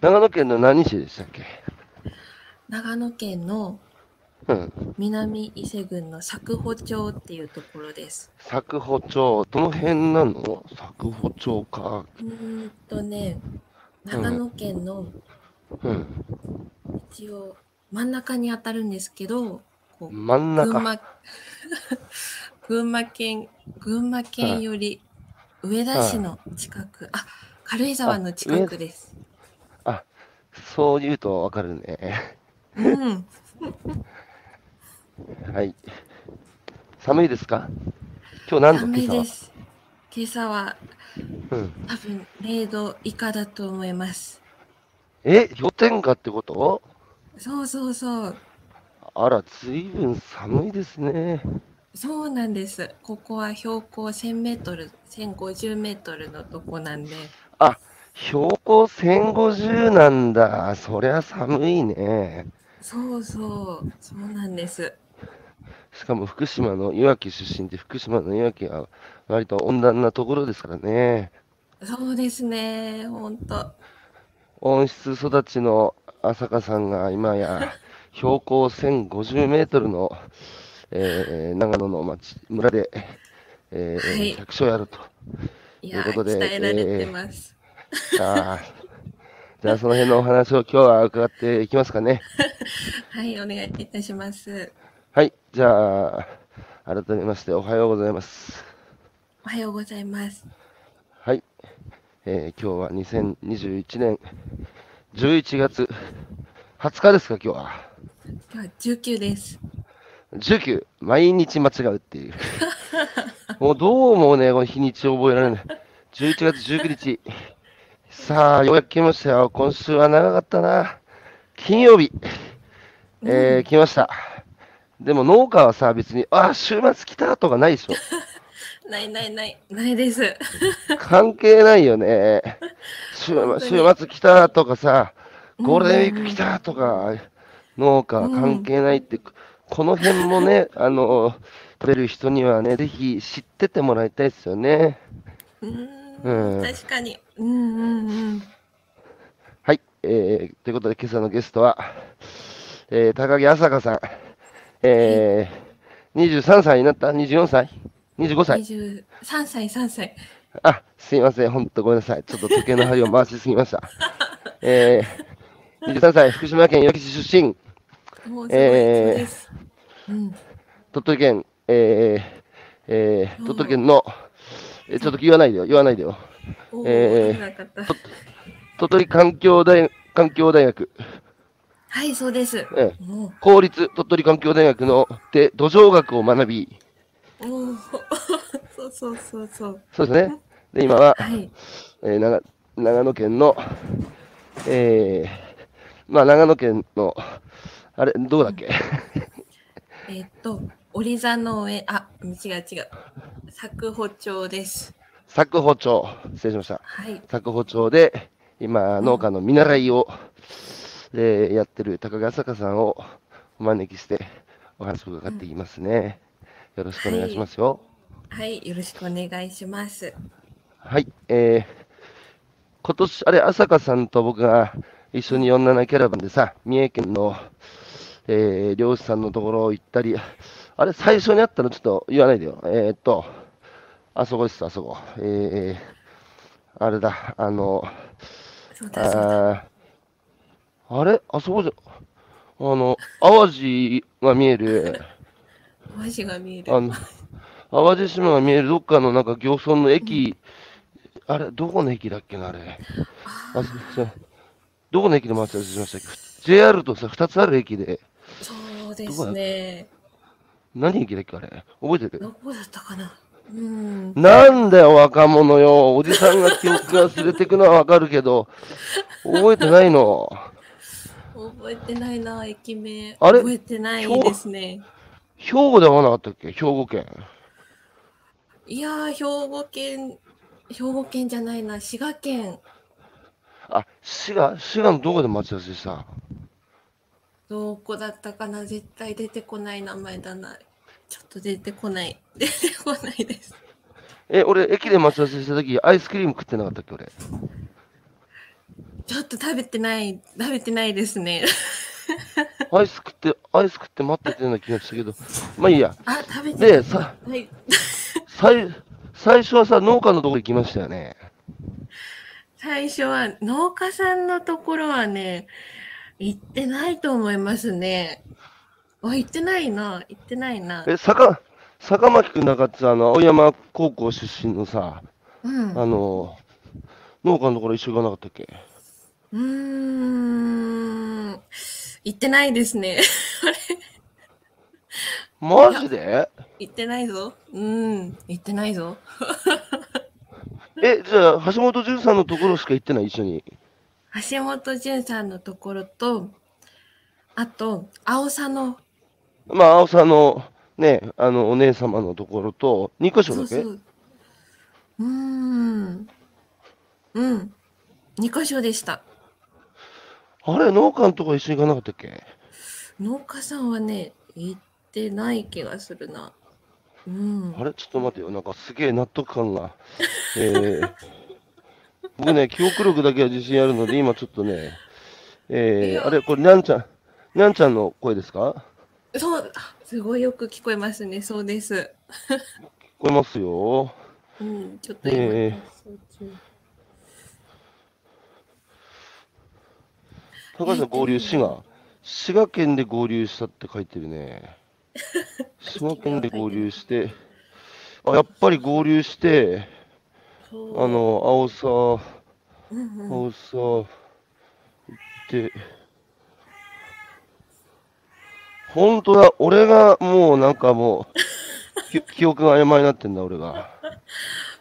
長野県の何市でしたっけ？長野県のうん。南伊勢郡の佐久穂町っていうところです。佐久穂町。どの辺なの？佐久穂町か。うーんとね、長野県のうん。一応真ん中に当たるんですけど、真ん中。群馬 群馬県群馬県より上田市の近く、あ軽井沢の近くです。そう言うとわかるね。うん、はい。寒いですか？今日何度？寒いです。今朝はうん。多分0度以下だと思います。え、氷点下ってこと？そうそうそう。あら、ずいぶん寒いですね。そうなんです。ここは標高1000メートル、1050メートルのとこなんで、あ、標高1050なんだ。そりゃ寒いね。そうそう、そうなんです。しかも福島のいわき出身で、福島のいわきは割と温暖なところですからね。そうですね、ほんと。温室育ちの浅香さんが今や標高1050メートルの、えー長野の町、村で、えーはい百姓やると。いうことで鍛えられてます。あー じゃあその辺のお話を今日は伺っていきますかね。はい、お願いいたします。はい。じゃあ、改めましておはようございます。おはようございます。はい。えー今日は2021年11月20日ですか、今日は。今日は19です。19、毎日間違うっていう。もうどうもね、この日にちを覚えられない。11月19日。さあ、ようやく来ましたよ。今週は長かったな。金曜日。えー来ました。でも農家はさ、別に、あ、週末来たとかないでしょ。ないないない、ないです。関係ないよね。週週末来たとかさ、ゴールデンウィーク来たとか、農家は関係ないって、この辺もね、あの、食べる人にはね、ぜひ知っててもらいたいですよね。うーうんん、確かに。うんうんうん。はい。えー、ということで今朝のゲストは、えー、高木朝香さん。えー、23歳になった ?24 歳 ?25 歳？23歳、3歳。あ、すいません。ほんとごめんなさい。ちょっと時計の針を回しすぎました。えー、23歳、福島県いわき市出身、え。うん。鳥取県、えー、えー、鳥取県の、えーちょっと言わないでよ、言わないでよ。えー。鳥取環境大環境大学、はい、そうです。え公立鳥取環境大学ので土壌学を学び、う、おー そうそうそうそう。そうですね。で、今は、はい。えー長長野県の、えー、まあ長野県の、あれ、どうだっけ、えーっと、折座農園、あ、違う違う。佐久穂町です。佐久穂町、失礼しました。はい。佐久穂町で、今、農家の見習いを、えーやってる高木朝香さんをお招きして、お話を伺っていきますね。よろしくお願いしますよ。はい、よろしくお願いします。はい、えー、今年、あれ、朝香さんと僕が一緒に47キャラバンでさ、三重県の、えー、漁師さんのところ行ったり、あれ、最初に会ったのちょっと言わないでよ。えー、っと、あそこです、あそこ。えー、あれだ、あの。あーあれ？あそこじゃ、あの、淡路が見える、文字が見える。あの、淡路島が見えるどっかのなんか漁村の駅、あれ、どこの駅だっけな、あれ。あ、そうどこの駅で待ち合わせしましたっけ ?JR とさ、2つある駅で、そうですね。何駅だっけ、あれ？覚えてる？どこだったかな？うん。なんだよ、若者よ。おじさんが記憶が忘れてくのはわかるけど、覚えてないの。覚えてないな、駅名。あれ？覚えてないですね。兵庫ではなかったっけ？兵庫県。いやー、兵庫県、兵庫県じゃないな、滋賀県。あ、滋賀滋賀のどこで待ち合わせしたどこだったかな絶対出てこない名前だな。ちょっと出てこない。出てこないです。え、俺、駅で待ち合わせした時、アイスクリーム食ってなかったっけ、俺？ちょっと食べてない、食べてないですね。アイス食って、アイス食って待ってたような気がしたけど、まあいいや。あ、食べてで、さ、はい。最、最初はさ、農家のとこ行きましたよね。最初は農家さんのところはね、行ってないと思いますね。あ、行ってないな。行ってないな。え、坂、坂巻くんなんかってあの、青山高校出身のさ、うん。あの、農家のところ一緒行かなかったっけ？うーん。行ってないですね。マジで？行ってないぞ。うん。行ってないぞ。え、じゃあ、橋本淳さんのところしか行ってない？一緒に。橋本淳さんのところと、あと、青さの、まあ、青さんの、ね、あの、お姉様のところと、2箇所だけ？そうそう。うーん。うん。2箇所でした。あれ、農家のとこ一緒に行かなかったっけ？農家さんはね、行ってない気がするな。うん。あれ？ちょっと待てよ。なんかすげえ納得感が。えー、僕ね、記憶力だけは自信あるので、今ちょっとね、いえー、やあれ、これ、にゃんちゃん、にゃんちゃんの声ですか？そう、あすごいよく聞こえますね。そうです。聞こえますよ。うん、ちょっと今、ええそう中高橋さん合流、滋賀？滋賀県で合流したって書いてるね。滋賀県で合流して、あ、やっぱり合流して、あの、青さ、青さ、行って、本当だ、俺がもうなんかもう、き 記憶が曖昧になってんだ、俺が。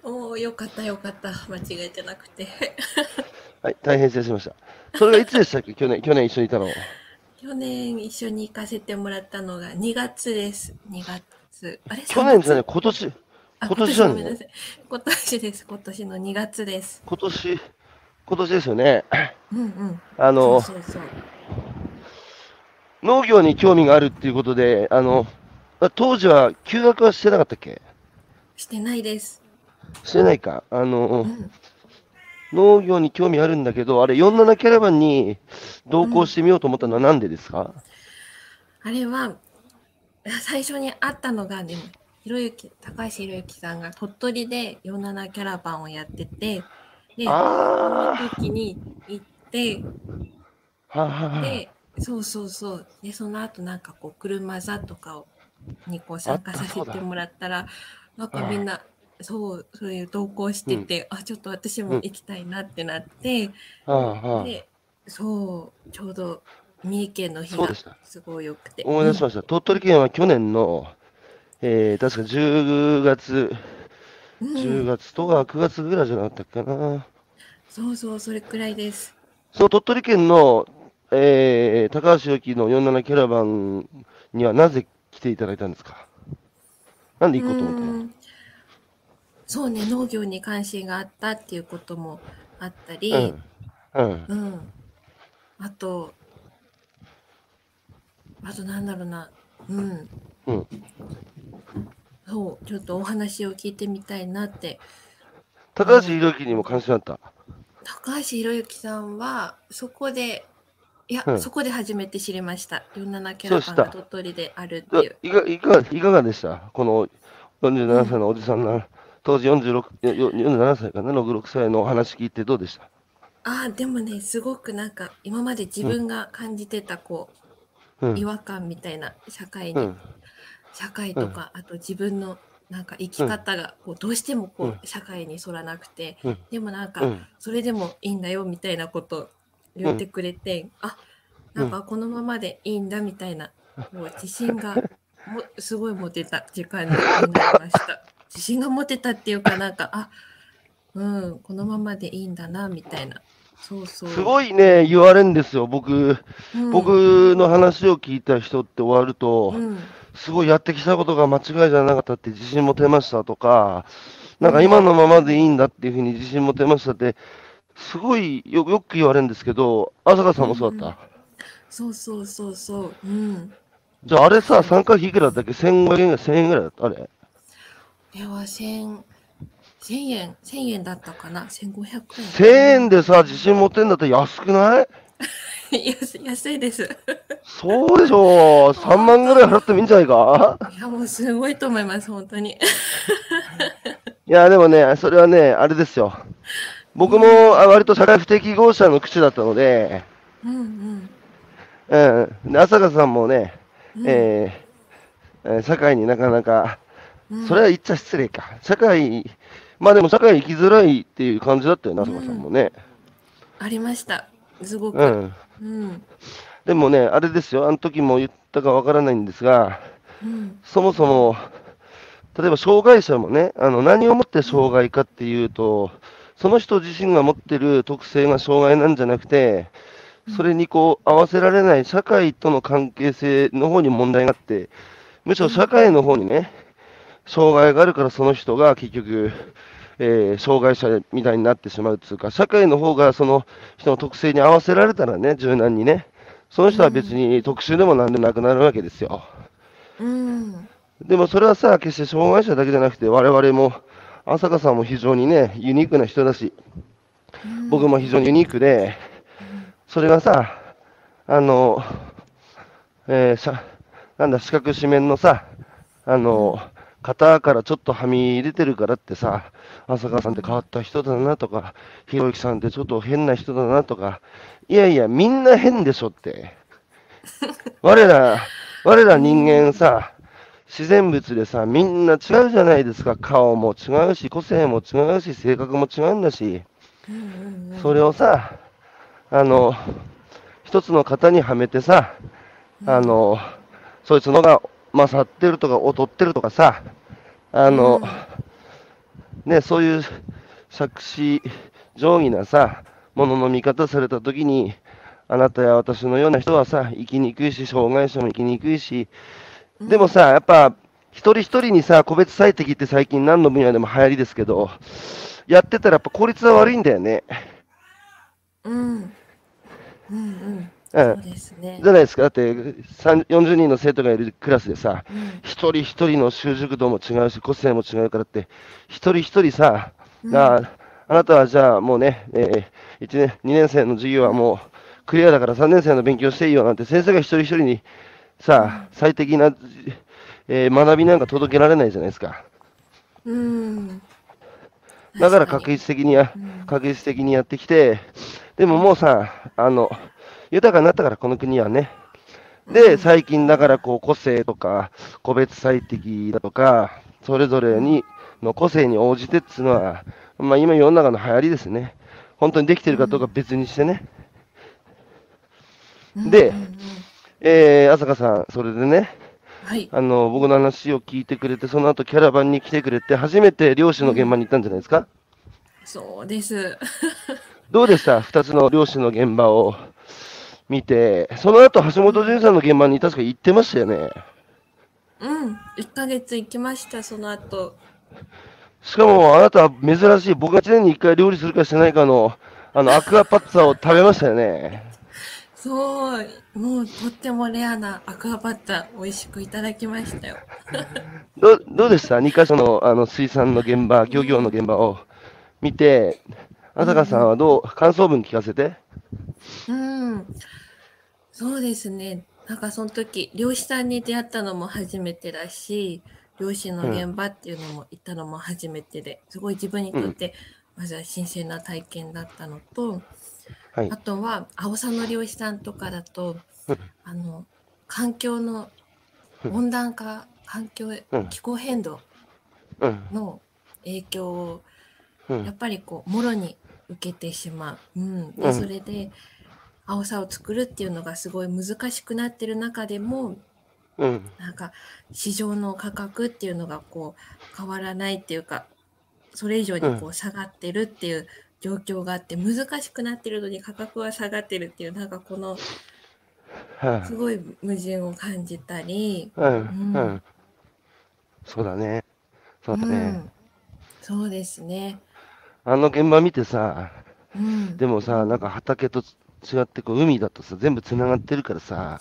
おーよかったよかった。間違えてなくて。はい、大変失礼しました。それがいつでしたっけ？去年、去年一緒にいたの。去年一緒に行かせてもらったのが2月です。2月。あれ？去年じゃ3ない、月？今年、あ今年じゃねごめんなさい。今年です。今年の2月です。今年、今年ですよね。うんうん。あの、そうそうそう。農業に興味があるっていうことで、あの、当時は休学はしてなかったっけ？してないです。してないか。あうの、ん。農業に興味あるんだけど、あれ、47キャラバンに同行してみようと思ったのはなんでですか、あれは、最初に会ったのが、でも、ひろゆき、高橋ひろゆきさんが鳥取で47キャラバンをやってて、で、そあの時に行って、あ、はあはあで、そうそうそう。で、その後なんかこう、車座とかをにこう参加させてもらったら、なんかみんな、そう、そういう同行してて、あ、ちょっと私も行きたいなってなって、で、そう、ちょうど三重県の日がすごい良くて。思い出しました。鳥取県は去年の、えー、確か10月、うん10月とか9月ぐらいじゃなかったっけな。そうそう、それくらいです。その鳥取県の、えー、高橋由紀の47キャラバンにはなぜ来ていただいたんですか？なんで行こうと思ったの？うんそうね、農業に関心があったっていうこともあったり、うん。うん。うん。あと、あとなんだろうな、うん。うん。そう、ちょっとお話を聞いてみたいなって。高橋宏之にも関心あった？高橋宏之さんは、そこで、いや、うんそこで初めて知りました。47キャラバンが鳥取であるっていう。いかいかがいかがでした？この47歳のおじさんが、当時46よよ47歳かな、66歳のお話聞いてどうでした？ああ、でもね、すごくなんか、今まで自分が感じてた、こう、うん。違和感みたいな、社会に、うん。社会とか、あと自分の、なんか生き方が、こう、どうしてもこうんう、社会に沿らなくて、うん。でもなんか、うん。それでもいいんだよみたいなこと言ってくれて、あなんかこのままでいいんだみたいな、もう自信がもすごい持てた時間になりました。自信が持てたっていうかなんかあうんこのままでいいんだなみたいな。そうそう。すごいね、言われるんですよ。僕、うん。僕の話を聞いた人って終わると、うん。すごいやってきたことが間違いじゃなかったって自信持てましたとか、なんか今のままでいいんだっていうふうに自信持てましたって、すごいよよく言われるんですけど、朝香さんもそうだった？そうそうそうそううんじゃああれさ、参加費いくらだったっけ ?1500 円ぐらい、1000円ぐらいだった？あれでは千1000円、1000円だったかな ?1500 円。1000円でさ、自信持ってんだったら安くない？安い安いです。そうでしょう。3万ぐらい払ってもいいんじゃないか？いや、もうすごいと思います、本当に。いや、でもね、それはね、あれですよ。僕もあ割と社会不適合者の口だったので、うんうん。うん。で浅香さんもね、うんえーえー社会になかなか、うんそれは言っちゃ失礼か。社会、まあでも社会生きづらいっていう感じだったよね、浅香さんもね。ありました。すごく。うん。うん。でもね、あれですよ、あの時も言ったかわからないんですが、うん。そもそも、例えば障害者もね、あの何をもって障害かっていうと、その人自身が持ってる特性が障害なんじゃなくて、それにこう合わせられない社会との関係性の方に問題があって、むしろ社会の方にね、障害があるからその人が結局、えー障害者みたいになってしまうっていうか、社会の方がその人の特性に合わせられたらね、柔軟にね、その人は別に特殊でもなんでもなくなるわけですよ。うん。でもそれはさ、決して障害者だけじゃなくて、我々も、浅香さんも非常にね、ユニークな人だし、僕も非常にユニークで、それがさ、あの、えーしゃなんだ、四角四面のさ、あの、肩からちょっとはみ出てるからってさ、浅香さんって変わった人だなとか、ひろゆきさんってちょっと変な人だなとか、いやいや、みんな変でしょって。我ら、我ら人間さ、自然物でさ、みんな違うじゃないですか。顔も違うし、個性も違うし、性格も違うんだし、それをさ、あの、一つの型にはめてさ、あの、そいつのが勝ってるとか劣ってるとかさ、あの、ね、そういう作詞定規なさ、ものの見方されたときに、あなたや私のような人はさ、生きにくいし、障害者も生きにくいし、でもさ、やっぱ、一人一人にさ、個別最適って最近何の分野でも流行りですけど、やってたらやっぱ効率は悪いんだよね。うん。うんうん。うん。そうですね。じゃないですか。だって、3 40人の生徒がいるクラスでさ、うん一人一人の習熟度も違うし、個性も違うからって、一人一人さ、ああなたはじゃあもうね、えー、1年、2年生の授業はもうクリアだから3年生の勉強していいよなんて先生が一人一人にさ、最適な、えー学びなんか届けられないじゃないですか。うん。だから確実的にや、確実的にやってきて、でももうさ、あの、豊かになったから、この国はね。で、最近だからこう個性とか、個別最適だとか、それぞれに、の個性に応じてっていうのは、まあ今世の中の流行りですね。本当にできてるかどうか別にしてね。でうんうんうんえー、浅香さん、それでね、はい。あの、僕の話を聞いてくれて、その後キャラバンに来てくれて、初めて漁師の現場に行ったんじゃないですか？そうです。どうでした？二つの漁師の現場を見て、その後橋本潤さんの現場に確か行ってましたよね？うん。1ヶ月行きました、その後。しかもあなたは珍しい、僕が1年に1回料理するかしてないかの、あの、アクアパッツァを食べましたよね？そう、もうとってもレアなアクアパッタ美味しくいただきましたよ。どうどうでした ?2 箇所のあの水産の現場、漁業の現場を見て、浅香さんはどう、感想文聞かせて。うん。そうですね。なんかその時、漁師さんに出会ったのも初めてだし、漁師の現場っていうのも行ったのも初めてで、すごい自分にとって、まずは新鮮な体験だったのと、はい。あ。とは、青さの漁師さんとかだとうん、あの、環境の温暖化、環境うん、気候変動うん。の影響をうん。やっぱりこうもろに受けてしまう、うん、うん。でそれで青さを作るっていうのがすごい難しくなってる中でもうん。なんか市場の価格っていうのがこう変わらないっていうかそれ以上にこう下がってるっていう状況があって難しくなってるのに価格は下がってるっていうなんかこのはすごい矛盾を感じたり、い。うん。うんうん。そうだね。そうだね。うん、そうですね。あの現場見てさ、うん、でもさ、なんか畑と違ってこう海だとさ、全部つながってるからさ、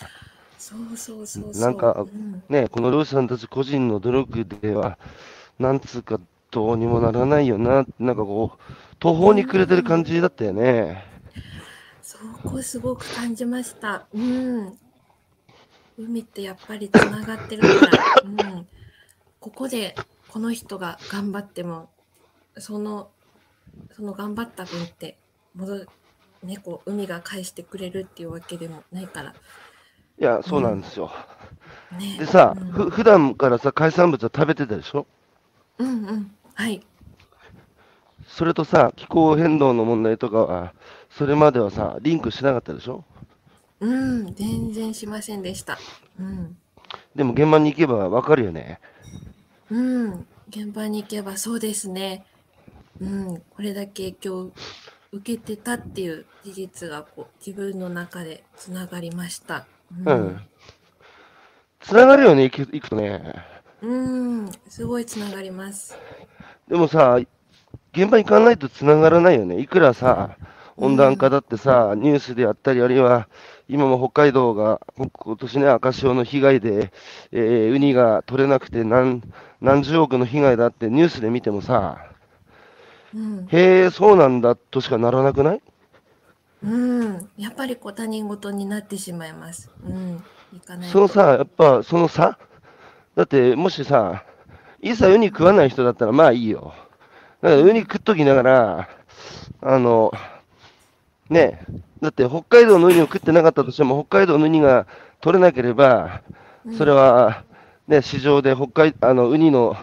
そうそうそう。なんかうんね、この漁師さんたち個人の努力では、なんつうか、どうにもならないよな、なんかこう、途方に暮れてる感じだったよね。そこすごく感じました。うん。海ってやっぱりつながってるから、うん。ここでこの人が頑張っても、その、その頑張った分って戻る、ね、こう海が返してくれるっていうわけでもないから。いや、そうなんですよ。ね。でさ、うんふ普段からさ、海産物は食べてたでしょ？うんうん。はい。それとさ、気候変動の問題とかは、それまではさ、リンクしなかったでしょ？うん。全然しませんでした。うん。でも現場に行けばわかるよね。うん、現場に行けばそうですね。うん、これだけ影響を受けてたっていう事実がこう自分の中でつながりました。う。ん。つながるよね、行く行くとね。うん、すごいつながります。でもさ、現場行かないとつながらないよね。いくらさ、温暖化だってさ、ニュースであったり、あるいは、今も北海道が、ほ今年ね、赤潮の被害で、えーウニが取れなくて何、何十億の被害だってニュースで見てもさ、うん、へえ、そうなんだとしかならなくない？うん、やっぱりこう他人事になってしまいます。うん、行かないと。そのさ、やっぱその差だって、もしさ、いざウニ食わない人だったらまあいいよ。だからウニ食っときながら、あの、ねえ、だって北海道のウニを食ってなかったとしても、北海道のウニが取れなければ、それは、ね、市場で北海あのウニの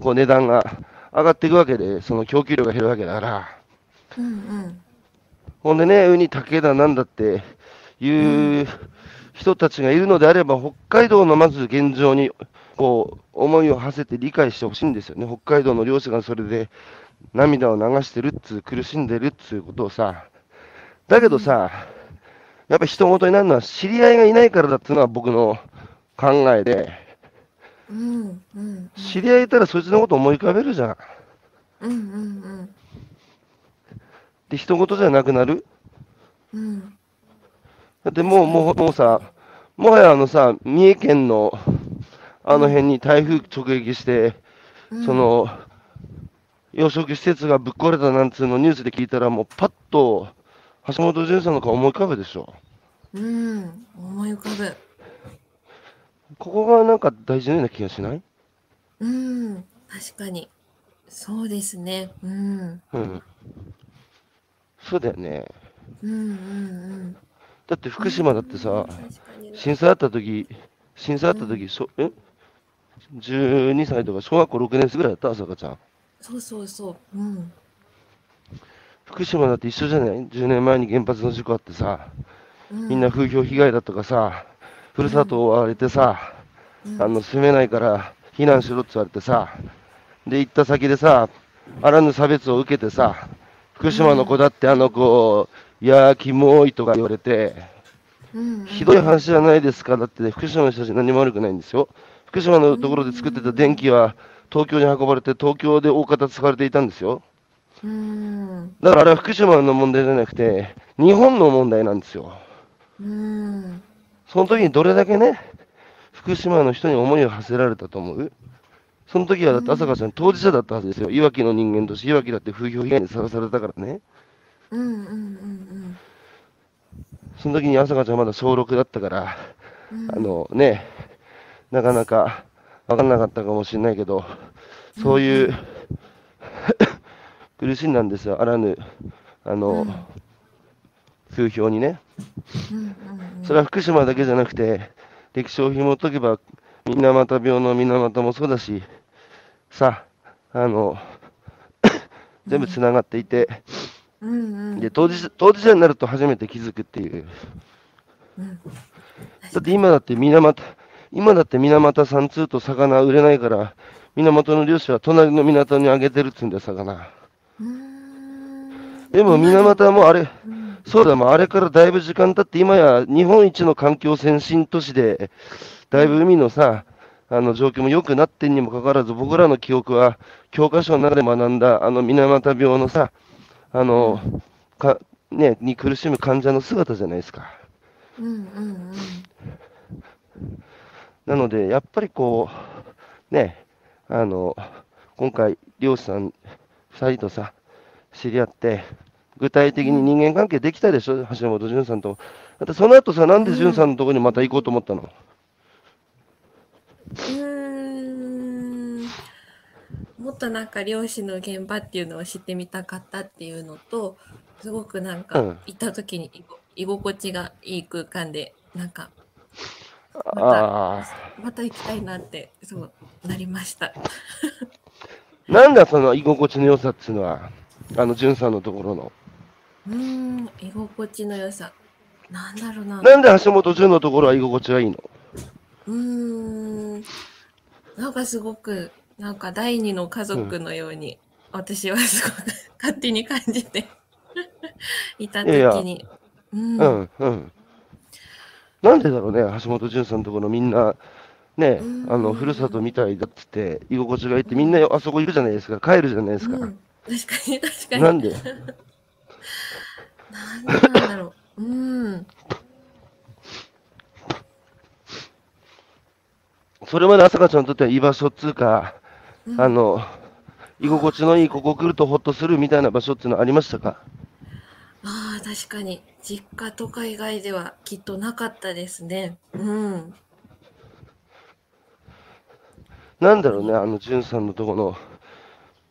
こう値段が上がっていくわけで、その供給量が減るわけだから。うんうん、ほんでね、ウニ竹だなんだっていう人たちがいるのであれば、北海道のまず現状にこう思いを馳せて理解してほしいんですよね。北海道の漁師がそれで涙を流してるっつう、苦しんでるっつうことをさ。だけどさ、やっぱ人事になるのは知り合いがいないからだっていうのは僕の考えで、うん、うん、知り合いいたらそいつのこと思い浮かべるじゃん。うん、うん、で、人事じゃなくなるうん、うん、だってもう、もう、もうさ、もはやあのさ、三重県のあの辺に台風直撃して、うんそ、の、養殖施設がぶっ壊れたなんつうのニュースで聞いたら、もうパッと橋本淳さんの顔思い浮かべでしょ。うん、思い浮かぶ。ここがなんか大事なような気がしない？うん、確かに。そうですね。うん、うん。そうだよね。うん、うん、うん。だって福島だってさ、震災あった時、震災あった時、そえ？?12 歳とか小学校6年生ぐらいだった朝香ちゃん。そうそうそう。うん。福島だって一緒じゃない ?10 年前に原発の事故あってさ、うん、みんな風評被害だとかさ、ふるさとを追われてさ、うん、あの、住めないから避難しろって言われてさ、で、行った先でさ、あらぬ差別を受けてさ、福島の子だってあの子、いやー、キモいとか言われて、うん、うんひどい話じゃないですか。だって、ね、福島の人たち何も悪くないんですよ。福島のところで作ってた電気は東京に運ばれて、東京で大方使われていたんですよ。うん、だからあれは福島の問題じゃなくて、日本の問題なんですよ。うん、その時にどれだけね、福島の人に思いを馳せられたと思う？その時はだって朝香ちゃん当事者だったはずですよ。いわきの人間として、いわきだって風評被害にさらされたからね。うん、うん、うん、その時に朝香ちゃんまだ小6だったから、うん。あのね、なかなか分かんなかったかもしれないけど、そういう、苦しんだんですよ、あらぬ、あの、うん風評にね。それは福島だけじゃなくて、歴史を紐解けば、水俣病の水俣もそうだし、さ、あの、全部つながっていて、うん、うん。で当事者当事者になると初めて気づくっていう。うん、だって今だって水俣、今だって水俣さん通と魚売れないから、水俣の漁師は隣の港にあげてるっつうんだよ、魚。でも水俣もあれ、うん、そうだ、もうあれからだいぶ時間経って、今や日本一の環境先進都市で、だいぶ海のさ、あの状況も良くなってんにもかかわらず、僕らの記憶は、教科書の中で学んだ、あの水俣病のさ、あの、か、ね、に苦しむ患者の姿じゃないですか。うん、うん、なので、やっぱりこう、ね、あの、今回、漁師さん2人とさ、知り合って、具体的に人間関係できたでしょ、橋本淳さんと。だってその後さ、なんで淳さんのところにまた行こうと思ったの、うーん。もっとなんか漁師の現場っていうのを知ってみたかったっていうのとすごくなんかうん。行った時に居心地がいい空間でなんかああ。また行きたいなってそうなりました。なんだその居心地の良さっていうのは、あの、淳さんのところの？うーん居心地の良さなんだろうななんで橋本淳のところは居心地がいいの？うーんなんかすごくなんか第二の家族のように、私はすごく勝手に感じていた時いやにいうんうん、うん。なんでだろうね、橋本淳さんのところみんな、ねう、ん。あの、ふるさとみたいだっつって、居心地がいいって、みんなあそこ行くじゃないですか、帰るじゃないですか。うん、確かに確かに。なんで？なんでなんだろう。うん。それまで朝香ちゃんにとっては居場所っつうか、うん。あの、居心地のいい、ここ来るとほっとするみたいな場所っていうのはありましたか？ああ確かに。実家とか以外ではきっとなかったですね。うん。なんだろうね、あの、淳さんのとこの、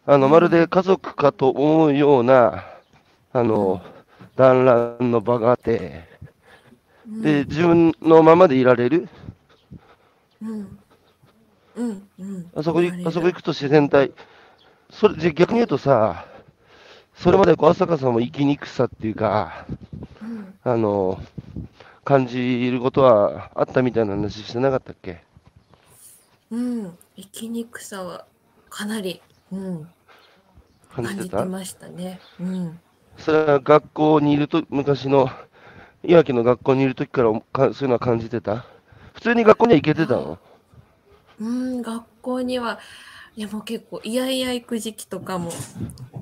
あの、まるで家族かと思うような、あの、団らんの場があって、うん。で、自分のままでいられる。うん。うん。うん。あそこあそこ行くと自然体。それで逆に言うとさ、それまでこう朝香さんも生きにくさっていうか、うん。あの、感じることはあったみたいな話してなかったっけ？うん。生きにくさはかなりうん。感じてた？感じてましたね。うん。それは学校にいると、昔の、いわきの学校にいるときからかそういうのは感じてた？普通に学校には行けてたの？うん学校にはいやもう結構いやいや行く時期とかも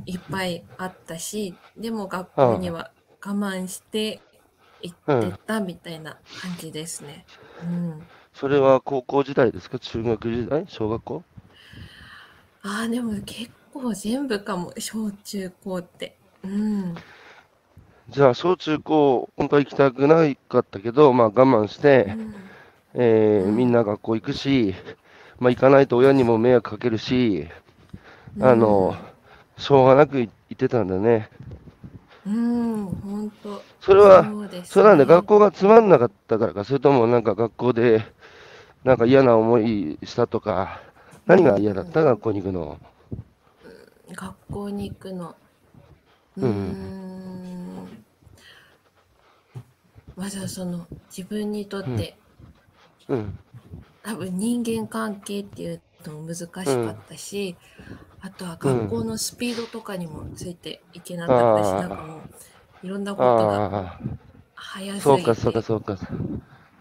いっぱいあったしでも学校には我慢して行ってたみたいな感じですね。うん、それは高校時代ですか？中学時代？小学校？ああでも結構全部かも小中高って。うん、じゃあ、小中高、本当は行きたくなかったけど、まあ我慢して、うん。えーうん。みんな学校行くし、まあ、行かないと親にも迷惑かけるし、あの、しょうがなく行ってたんだね。うん、本当。それは、そうなんで学校がつまんなかったからか、それともなんか学校で、なんか嫌な思いしたとか、何が嫌だった？学校に行くの。学校に行くの。ううんん。まずはその自分にとって、うん。多分人間関係っていうのも難しかったし、あとは学校のスピードとかにもついていけなかったし、あーなんかもういろんなことがああ、早すぎて。そうか、そうか、そうか。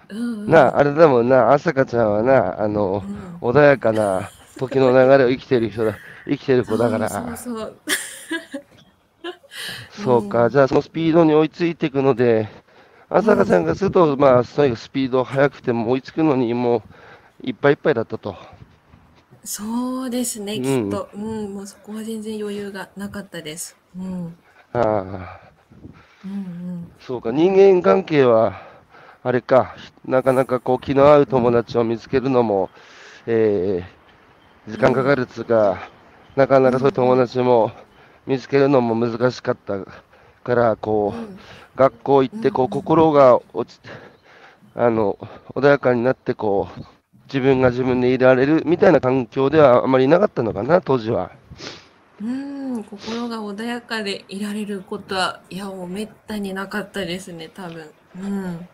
うんうん、なあ、あれだもんな、朝香ちゃんはな、あのう、ん穏やかな時の流れを生きてる人だ、生きてる子だから。そうそうそう。そうか、うんじゃあそのスピードに追いついていくので、朝香ちゃんがすると、まあ、とにかくスピード速くても追いつくのに、もういっぱいいっぱいだったと。そうですね、うんきっと。うん、もうそこは全然余裕がなかったです。うん。ああ、うんうん。そうか、人間関係は、あれか、なかなかこう気の合う友達を見つけるのも、えー時間かかるっつうか、なかなかそういう友達も見つけるのも難しかったから、こう、うん学校行って、こう、うん心が落ちて、あの、穏やかになって、こう、自分が自分でいられるみたいな環境ではあまりなかったのかな、当時は。うん、心が穏やかでいられることは、いや、もうめったになかったですね、多分。うん。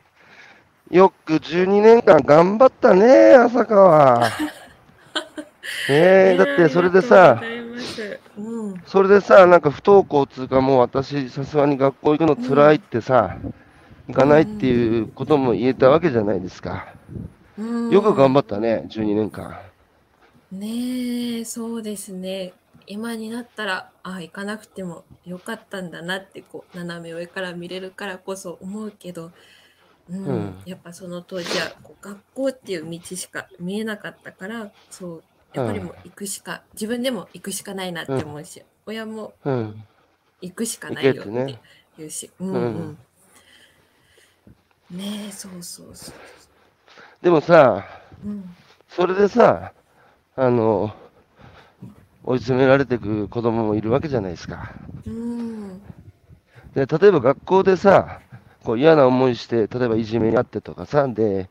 よく12年間頑張ったね、朝川。ねえ、だってそれでさ、うん。それでさ、なんか不登校っつうか、もう私、さすがに学校行くの辛いってさ、行かないっていうことも言えたわけじゃないですか。うん、よく頑張ったね、12年間。ねえ、そうですね。今になったら、ああ、行かなくてもよかったんだなって、こう、斜め上から見れるからこそ思うけど、うん、うんやっぱその当時はこう学校っていう道しか見えなかったから、そう、やっぱりもう行くしか、自分でも行くしかないなって思うし、親もうん。行くしかないよって言うし、うんうん。ねえ、そうそうそう。でもさ、うん。それでさ、あの、追い詰められてく子供もいるわけじゃないですか。うん。で、例えば学校でさ、こう嫌な思いして、例えばいじめにあってとかさ、で、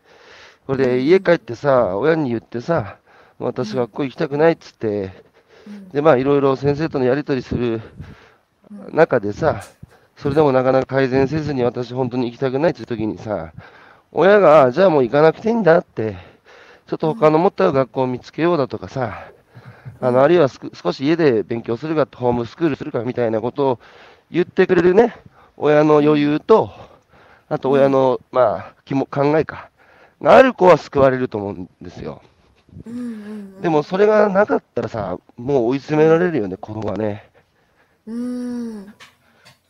これで家帰ってさ、親に言ってさ、私学校行きたくないっつって、うんで、まあいろいろ先生とのやり取りする中でさ、それでもなかなか改善せずに私本当に行きたくないっていう時にさ、親が、あじゃあもう行かなくていいんだって、ちょっと他のもった学校を見つけようだとかさ、あの、あるいは少し家で勉強するか、ホームスクールするかみたいなことを言ってくれるね、親の余裕と、あと親の、まあ、気も考えか、がある子は救われると思うんですよ。でも、それがなかったらさ、もう追い詰められるよね、子供はね。うん。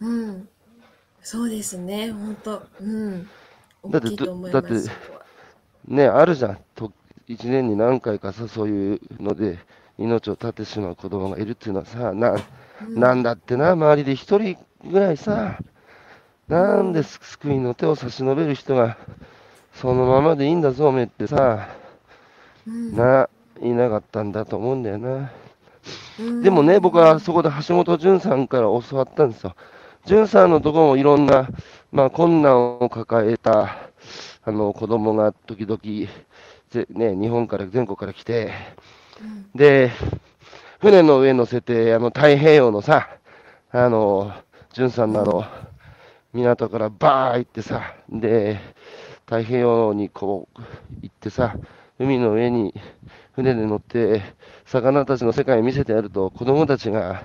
うん。そうですね、本当うん。だって。だってね、あるじゃん。と一年に何回かさ、そういうので命を絶ってしまう子供がいるっていうのはさ、なうんなんだってな、周りで一人ぐらいさ、なんで救いの手を差し伸べる人が、そのままでいいんだぞ、おめえってさ、うんな、いなかったんだと思うんだよな。うんでもね、僕はそこで橋本淳さんから教わったんですよ。淳さんのところもいろんな、まあ、困難を抱えた、あの、子供が時々、ぜね、日本から、全国から来て、うん。で、船の上乗せて、あの、太平洋のさ、あの、淳さんのあの、港からバー行ってさ、で、太平洋にこう、行ってさ、海の上に船で乗って、魚たちの世界見せてやると、子供たちが、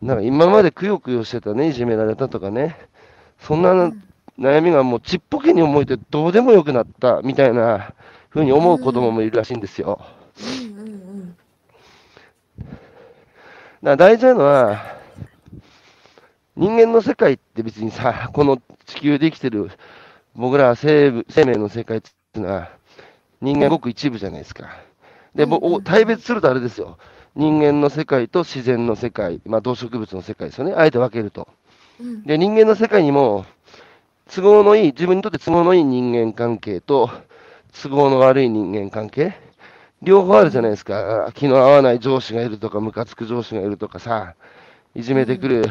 なんか今までくよくよしてたね、いじめられたとかね、そんな悩みがもうちっぽけに思えてどうでもよくなったみたいな風に思う子供もいるらしいんですよ。だから大事なのは、人間の世界って別にさ、この地球で生きてる僕ら生物生命の世界っていうのは、人間ごく一部じゃないですか。で、大別するとあれですよ。人間の世界と自然の世界、まあ動植物の世界ですよね。あえて分けると。うんで、人間の世界にも、都合のいい、自分にとって都合のいい人間関係と、都合の悪い人間関係、両方あるじゃないですか。気の合わない上司がいるとか、ムカつく上司がいるとかさ、いじめてくる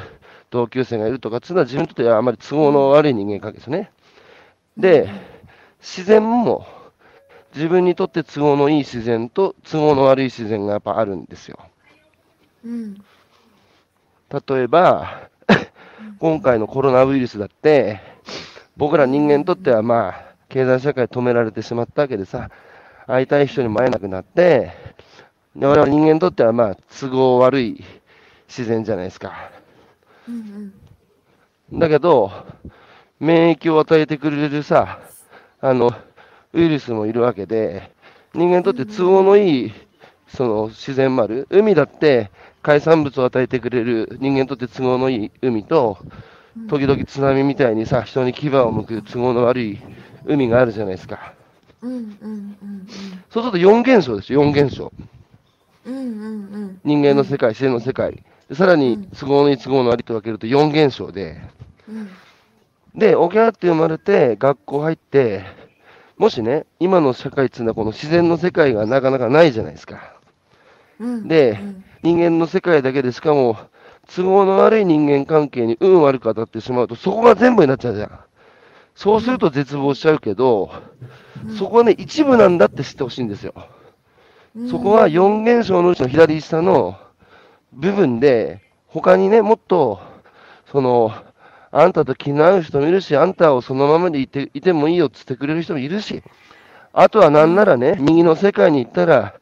同級生がいるとかっていうのは自分にとってはあまり都合の悪い人間関係ですよね。で、自然も、自分にとって都合のいい自然と都合の悪い自然がやっぱあるんですよ。うん例えば、今回のコロナウイルスだって、僕ら人間にとってはまあ、経済社会止められてしまったわけでさ、会いたい人にも会えなくなって、で我々人間にとってはまあ、都合悪い自然じゃないですか。うんだけど、免疫を与えてくれるさ、あの、ウイルスもいるわけで、人間にとって都合のいい、その自然もある。海だって海産物を与えてくれる人間にとって都合のいい海と、時々津波みたいにさ、人に牙を向く都合の悪い海があるじゃないですか。うんうんそうすると4現象ですよ、4現象。うんうん人間の世界、自然の世界。さらに都合のいい都合の悪いと分けると4現象で、で、おぎゃーって生まれて、学校入って、もしね、今の社会っていうのはこの自然の世界がなかなかないじゃないですか。うんでうん人間の世界だけでしかも、都合の悪い人間関係に運悪く当たってしまうと、そこが全部になっちゃうじゃん。そうすると絶望しちゃうけど、そこはね、一部なんだって知ってほしいんですよ。うんそこは4現象のうちの左下の部分で、他にね、もっと、その、あんたと気の合う人もいるし、あんたをそのままでいていてもいいよっつってくれる人もいるし、あとはなんならね、右の世界に行ったら、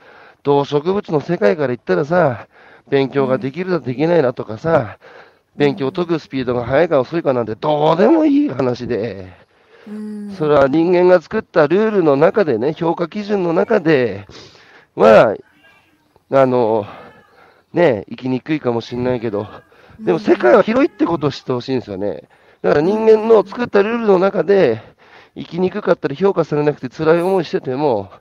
動植物の世界から行ったらさ、勉強ができるだできないだとかさ、勉強を解くスピードが速いか遅いかなんてどうでもいい話で、うんそれは人間が作ったルールの中でね、評価基準の中では、あの、ね、生きにくいかもしれないけど、でも世界は広いってことを知ってほしいんですよね。だから人間の作ったルールの中で、生きにくかったり評価されなくて辛い思いしてても、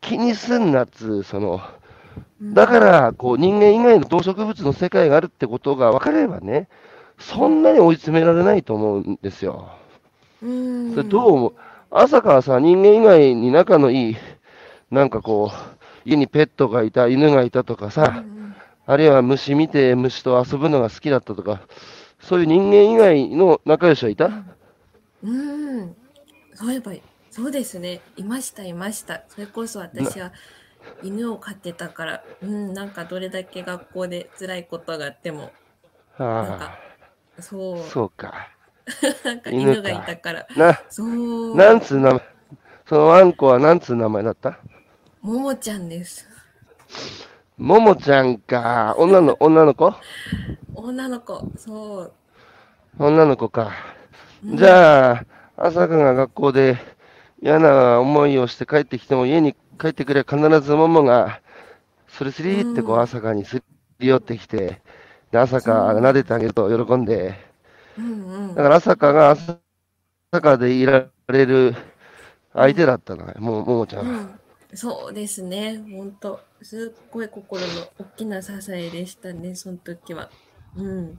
気にすんなっつう、その、だから、こう、人間以外の動植物の世界があるってことが分かればね、そんなに追い詰められないと思うんですよ。うん。それどう思う？朝からさ、人間以外に仲のいい、なんかこう、家にペットがいた、犬がいたとかうさ、んあるいは虫見て虫と遊ぶのが好きだったとか、そういう人間以外の仲良しはいた？うん。そういえば、そうですね。いました、いました。それこそ私は犬を飼ってたから、うん、なんかどれだけ学校で辛いことがあっても、なんあか、そうあ、、そうか。なんか犬がいたから、な、そう、なんつう名前、そのワンコはなんつう名前だった？ももちゃんです。ももちゃんか。女の、女の子？女の子、そう。女の子か。うんじゃあ、朝香が学校で嫌な思いをして帰ってきても、家に帰ってくれば必ずももが、スリスリってこううん朝香にすり寄ってきて、で朝香が撫でてあげると喜んで、うんうんだから朝香が朝香でいられる相手だったのよ、もももちゃんは。うん、そうですね。本当すっごい心の大きな支えでしたね、その時は。うん。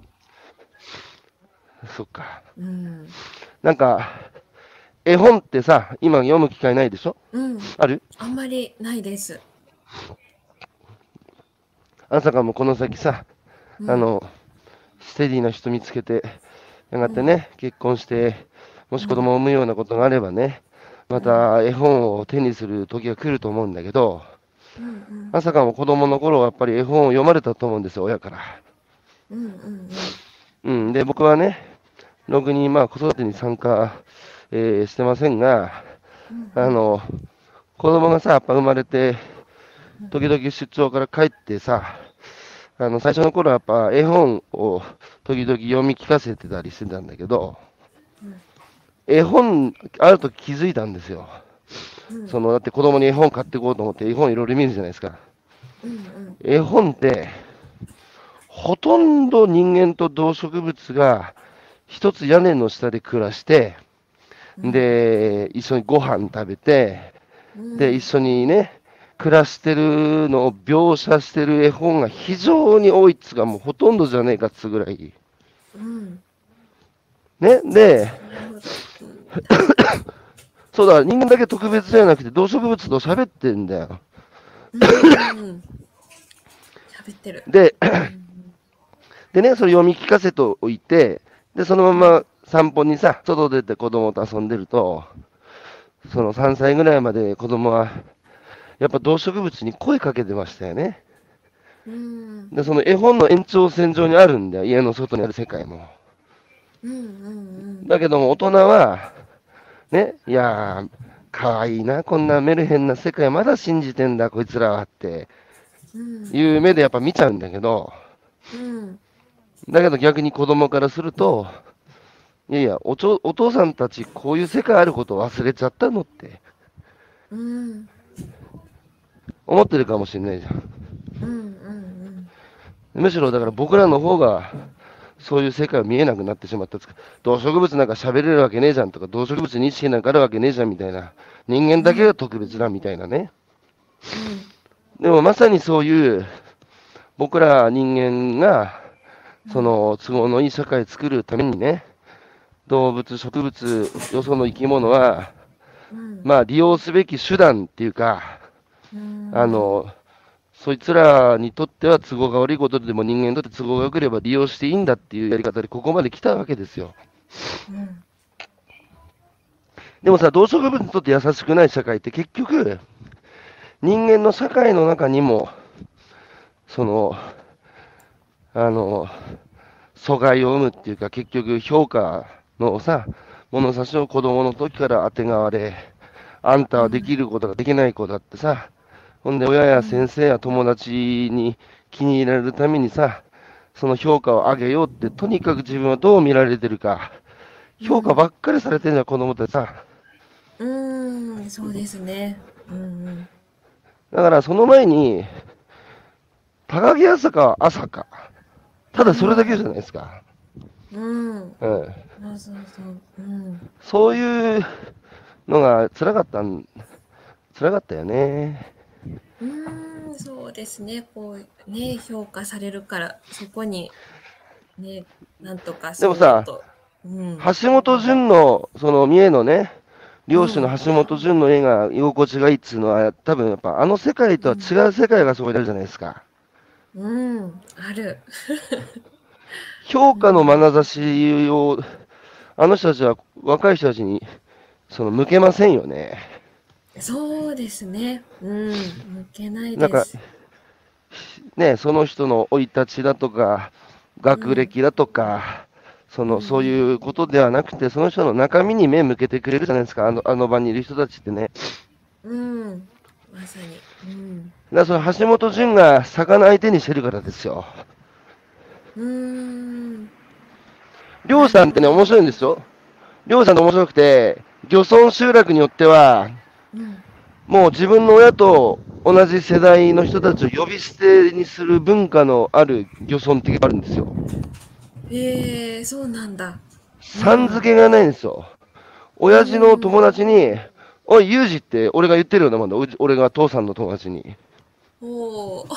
そっか。うん。なんか、絵本ってさ、今読む機会ないでしょ？うん。ある？あんまりないです。朝香もこの先さ、うん。あ、の、ステディな人見つけて、やがてね、結婚して、もし子供を産むようなことがあればね、また絵本を手にする時が来ると思うんだけど、うんかも子供の頃はやっぱり絵本を読まれたと思うんですよ、親から。うんうんうん、で、僕はね、ろくにまあ子育てに参加、えーしてませんが、うん。あの、子供がさ、やっぱ生まれて、時々出張から帰ってさ、あの、最初の頃はやっぱ絵本を時々読み聞かせてたりしてたんだけど、うん絵本、あると気づいたんですよ。うんその、だって子供に絵本買っていこうと思って絵本いろいろ見るじゃないですか。絵本って、ほとんど人間と動植物が一つ屋根の下で暮らして、うんで、一緒にご飯食べて、うん。で、一緒にね、暮らしてるのを描写してる絵本が非常に多いっつうか、もうほとんどじゃねえかっつうぐらい。うん。ね、で、そうだ、人間だけ特別じゃなくて動植物と喋ってんだよ。うん。ってる。で、うん。でね、それ読み聞かせておいて、で、そのまま散歩にさ、外出て子供と遊んでると、その3歳ぐらいまで子供は、やっぱ動植物に声かけてましたよね。うん。で、その絵本の延長線上にあるんだよ、家の外にある世界も。うんうんだけども大人は、ね、いやー、かわいいな、こんなメルヘンな世界まだ信じてんだ、こいつらはってうん。いう目でやっぱ見ちゃうんだけど、うん。だけど逆に子供からすると、いやいやおちょ、お父さんたちこういう世界あることを忘れちゃったのって。うん。思ってるかもしれないじゃん。うんうんむしろだから僕らの方が、そういう世界を見えなくなってしまった動植物なんか喋れるわけねえじゃんとか、動植物に意識なんかあるわけねえじゃんみたいな、人間だけが特別だみたいなね。でもまさにそういう、僕ら人間が、その都合のいい社会を作るためにね、動物、植物、よその生き物は、うん。まあ利用すべき手段っていうか、うん。あの、そいつらにとっては都合が悪いことでも人間にとって都合が良ければ利用していいんだっていうやり方でここまで来たわけですよ。うん。でもさ、動植物にとって優しくない社会って結局、人間の社会の中にも、その、あの、阻害を生むっていうか、結局評価のさ、物差しを子供の時からあてがわれ、あんたはできることができない子だってさ、ほんで親や先生や友達に気に入られるためにさ、その評価を上げようって、とにかく自分はどう見られてるか、評価ばっかりされてんじゃん、子供ってさ。うんそうですねうんだからその前に、高木朝か朝か。ただそれだけじゃないですか。うんうんうん。そうそうそううんそういうのが辛かったん、辛かったよね。うんそうですね、こうね、評価されるから、そこにね、なんとかでもさそうん、橋本淳の、その三重のね、漁師の橋本淳の絵が居心地がいいっつうのは、多分やっぱあの世界とは違う世界がそこにあるじゃないですか。うん、ある。評価の眼差しを、あの人たちは若い人たちに、その向けませんよね。そうですね。うん、向けないなんかです。ね、その人の生い立ちだとか、学歴だとか、その、うんそういうことではなくて、その人の中身に目向けてくれるじゃないですか、あの、あの場にいる人たちってね。うん、まさに。うん。だからその橋本淳が魚相手にしてるからですよ。うーん。りょうさんってね、面白いんですよ。りょうさんって面白くて、漁村集落によっては、うん。もう自分の親と同じ世代の人たちを呼び捨てにする文化のある漁村ってあるんですよ。えー、そうなんだ。さん付けがないんですよ。親父の友達に、おい、ユージって俺が言ってるようなもんだ。俺が父さんの友達に。おお。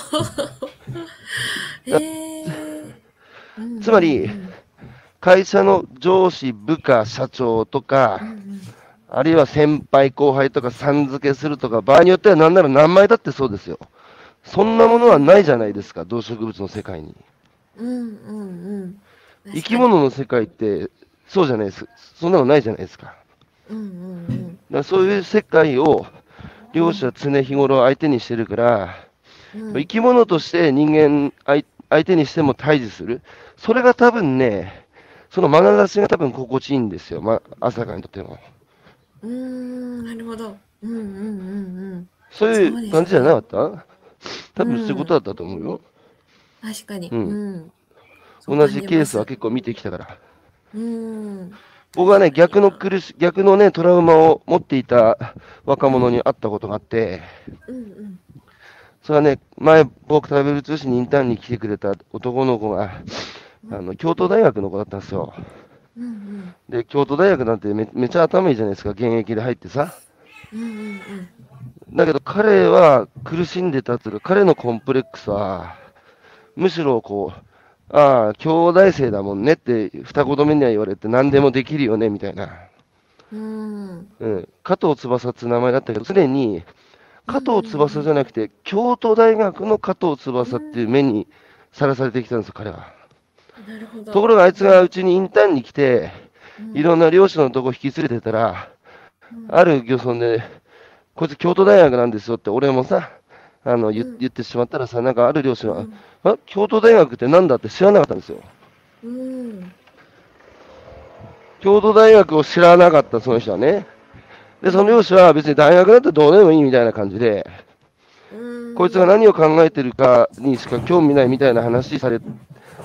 えー。うんつまりうん会社の上司、部下、社長とうか、んあるいは先輩後輩とかさん付けするとか、場合によっては何なら何枚だってそうですよ。そんなものはないじゃないですか、動植物の世界に。うんうんうん。生き物の世界ってそうじゃないです。そんなのないじゃないですか。だかうんうんらそういう世界を漁師は常日頃相手にしてるから、生き物として人間相相手にしても対峙する。それが多分ね、その眼差しが多分心地いいんですよ。ま、朝香にとっても。うーん、なるほど。うんうんうんうん。そういう感じじゃなかった？多分そういうことだったと思うよ。確かに。うん同じケースは結構見てきたから。うん。僕はね、逆の苦し、逆のね、トラウマを持っていた若者に会ったことがあって、うんうん。それはね、前、僕トラベル通信にインターンに来てくれた男の子が、あの、京都大学の子だったんですよ。うんうん。で、京都大学なんてめめちゃ頭いいじゃないですか、現役で入ってさ。うんうんうん。だけど彼は苦しんでたっていうか、彼のコンプレックスは、むしろこう、ああ、兄弟生だもんねって、二言目には言われて、何でもできるよね、みたいな。うん。うん。加藤翼って名前だったけど、すでに、加藤翼じゃなくて、京都大学の加藤翼っていう目にさらされてきたんですよ、彼は。ところがあいつがうちにインターンに来て、うんいろんな漁師のとこ引き連れてたら、うんある漁村で、こいつ京都大学なんですよって俺もさ、あの言うん言ってしまったらさ、なんかある漁師は、うんあ京都大学ってなんだって知らなかったんですよ。うん。京都大学を知らなかったその人はね。で、その漁師は別に大学だってどうでもいいみたいな感じで、うん。こいつが何を考えてるかにしか興味ないみたいな話され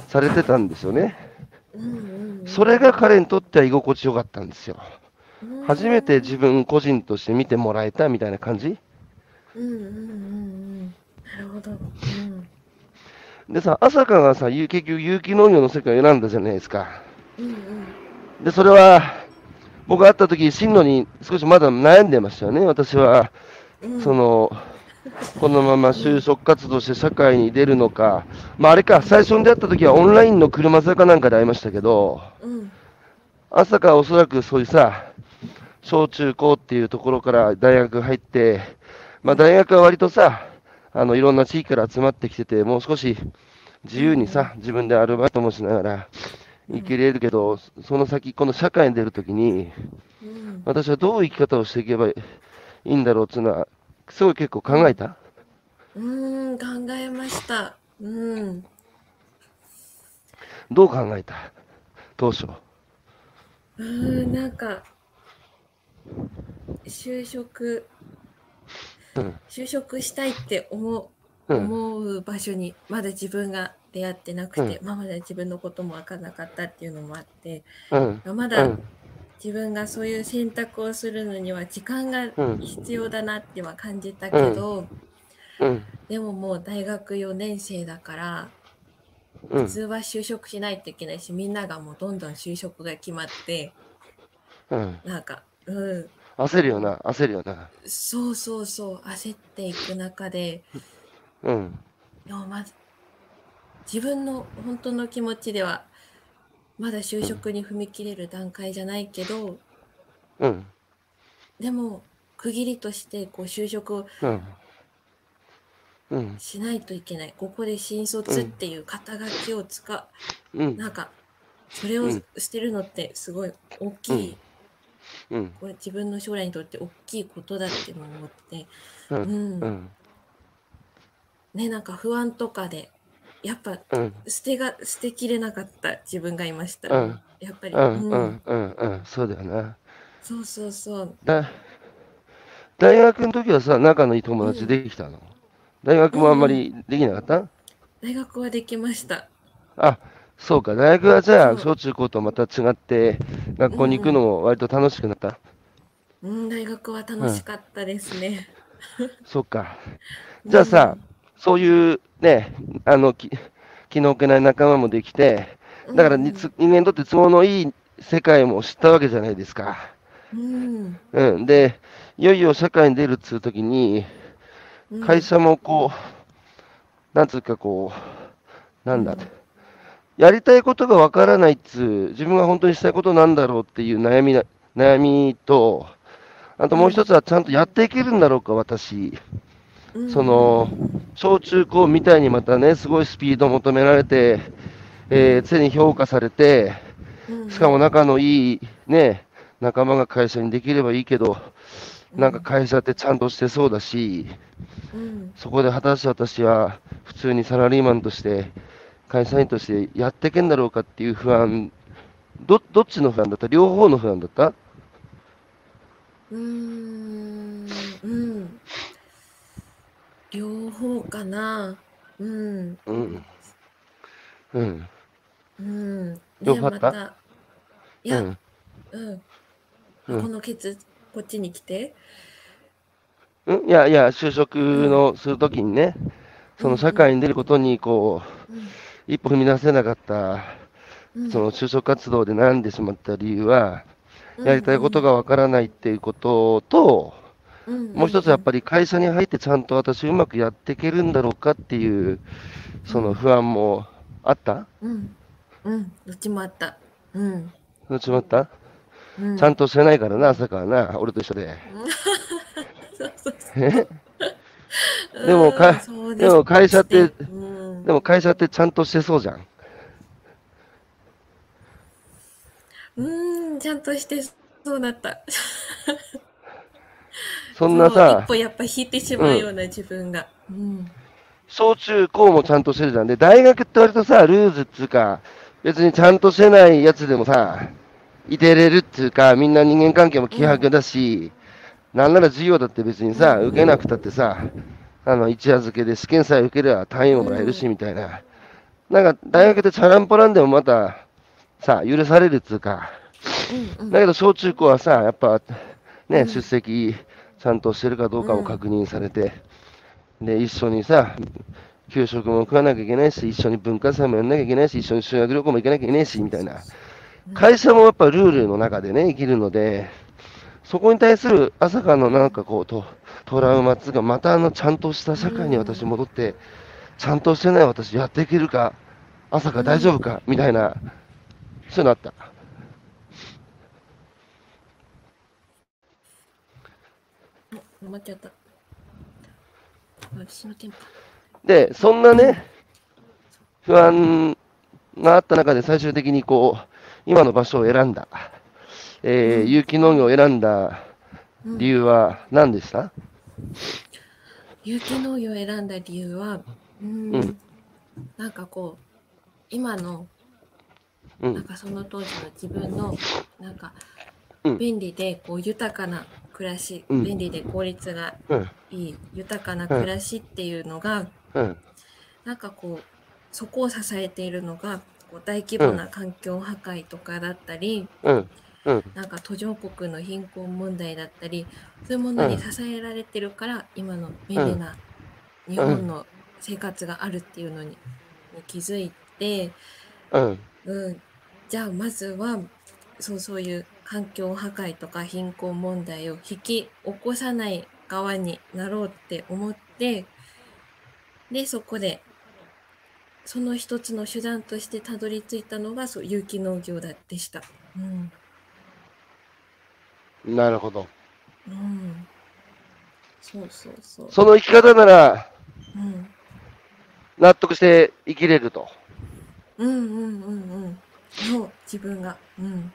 されてたんですよね。それが彼にとっては居心地よかったんですよ。うん初めて自分個人として見てもらえたみたいな感じ。うんうんうんうん。なるほど。うん。でさ、朝香がさ、有結局有機農業の世界を選んだじゃないですか。うんうん。で、それは、僕が会った時、進路に少しまだ悩んでましたよね。私は、うんその、このまま就職活動して社会に出るのか。まあ、あれか、最初に出会った時はオンラインの車座かなんかで会いましたけど、うん。朝香はおそらくそういうさ、小中高っていうところから大学入って、まあ大学は割とさ、あの、いろんな地域から集まってきてて、もう少し自由にさ、自分でアルバイトもしながら生きれるけど、その先、この社会に出るときに、うん。私はどう生き方をしていけばいいんだろうっていうのは、すごい結構考えたうん、考えました。うん。どう考えた？当初。うん、なんか、就職、うん。就職したいって思う、うん。思う場所にまだ自分が出会ってなくて、まあまだ自分のことも分からなかったっていうのもあって、うん。まだうん。自分がそういう選択をするのには時間がうん必要だなっては感じたけど、うん。でももう大学4年生だから、うん普通は就職しないといけないし、みんながもうどんどん就職が決まって、うん。なんか、うん、焦るよな、焦るよな。そうそうそう、焦っていく中で、うん。でもまず自分の本当の気持ちではまだ就職に踏み切れる段階じゃないけどうん。でも区切りとしてこう就職をうん。うん。しないといけないここで新卒っていう肩書きを使う、うん。なんかそれをうんしてるのってすごい大きい、うん。これ自分の将来にとって大きいことだって思って、うん。ねなんか不安とかでやっぱうん。捨てが捨てきれなかった自分がいました、うんやっぱり、うん。うんうん。うん。うん。そうだよな。そうそうそうだ大学の時はさ、仲のいい友達できたの、大学もあんまりできなかった、大学はできましたあ、そうか。大学はじゃあ、小中高とまた違って、学校に行くのも割と楽しくなった、うん大学は楽しかったですね、そうか。じゃあさ、そういうね、あの、き気の置けない仲間もできて、うんだからにつ人間にとって都合のいい世界も知ったわけじゃないですか。うんうん。で、いよいよ社会に出るっつう時に、うん会社もこう、なんつうかこう、なんだ、うんやりたいことがわからないっつう、自分が本当にしたいことなんだろうっていう悩みな、悩みと、あともう一つはちゃんとやっていけるんだろうか、私。うんその、小中高みたいにまたね、すごいスピード求められて、えー常に評価されて、うん。しかも仲のいいね、仲間が会社にできればいいけど、なんか会社ってちゃんとしてそうだし、うん。そこで果たして私は普通にサラリーマンとして、会社員としてやっていけんだろうかっていう不安、どどっちの不安だった？両方の不安だった？うーん。うん両方かな。うん。うん。うん。うん。両方あっまた。いうやん。うん、うん。このケツこっちに来て。うん、いやいや、就職のするときにね、その社会に出ることに、こうん。う、一歩踏み出せなかった、うん。その就職活動で悩んでしまった理由は、やりたいことがわからないっていうことと、もう一つやっぱり会社に入ってちゃんと私うまくやっていけるんだろうかっていう、その不安もあった？りうん。うん。どっちもあった。うん、どっちもあった？うん、ちゃんとしてないからな、朝からな、俺と一緒で。そうそうえそう。でもかうんそうでも会社ってうん。でも会社ってちゃんとしてそうじゃん。うんちゃんとしてそうだったそんなそう一さ、歩やっぱ引いてしまうような自分が、うん。小中高もちゃんとしてるじゃん。で、大学って割とさ、ルーズっつうか、別にちゃんとしてないやつでもさ、いてれるっつうか、みんな人間関係も希薄だし、なんなら授業だって別にさ、受けなくたってさ、あの、一夜漬けで試験さえ受ければ単位ももらえるし、みたいな。なんか、大学ってチャランポランでもまた、さ、許されるっつうか、うんうん。だけど小中高はさ、やっぱ、ね、うん。出席ちゃんとしてるかどうかも確認されて、で、一緒にさ、給食も食わなきゃいけないし、一緒に文化祭もやんなきゃいけないし、一緒に修学旅行も行かなきゃいけないし、みたいな。会社もやっぱルールの中でね、生きるので、そこに対する朝からのなんかこう、とトラウマっつうか、またあの、ちゃんとした社会に私戻って、ちゃんとしてない私やっていけるか、朝から大丈夫か、みたいな、そういうのあった。止まっちゃった。私のテンポ。で、そんなね、不安があった中で最終的にこう、今の場所を選んだ、えー有機農業を選んだ理由は何でした、有機農業を選んだ理由はうん、うん。なんかこう今のうん、なんかその当時の自分のなんかうん便利でこう豊かな暮らし、うん。便利で効率がうん、いい豊かな暮らしっていうのが、うん、なんかこうそこを支えているのがこう大規模な環境破壊とかだったり、うん、うん、なんか途上国の貧困問題だったりそういうものに支えられてるから、今の便利な日本の生活があるっていうのに,、に気づいて、うん、うん、じゃあまずはそうそういう環境破壊とか貧困問題を引き起こさない側になろうって思ってで、そこで、その一つの手段としてたどり着いたのが、そう、有機農業だでした。うん。なるほど。うん。そうそうそう。その生き方ならうん。納得して生きれると。うんうんうんうん。そう、自分が。うん。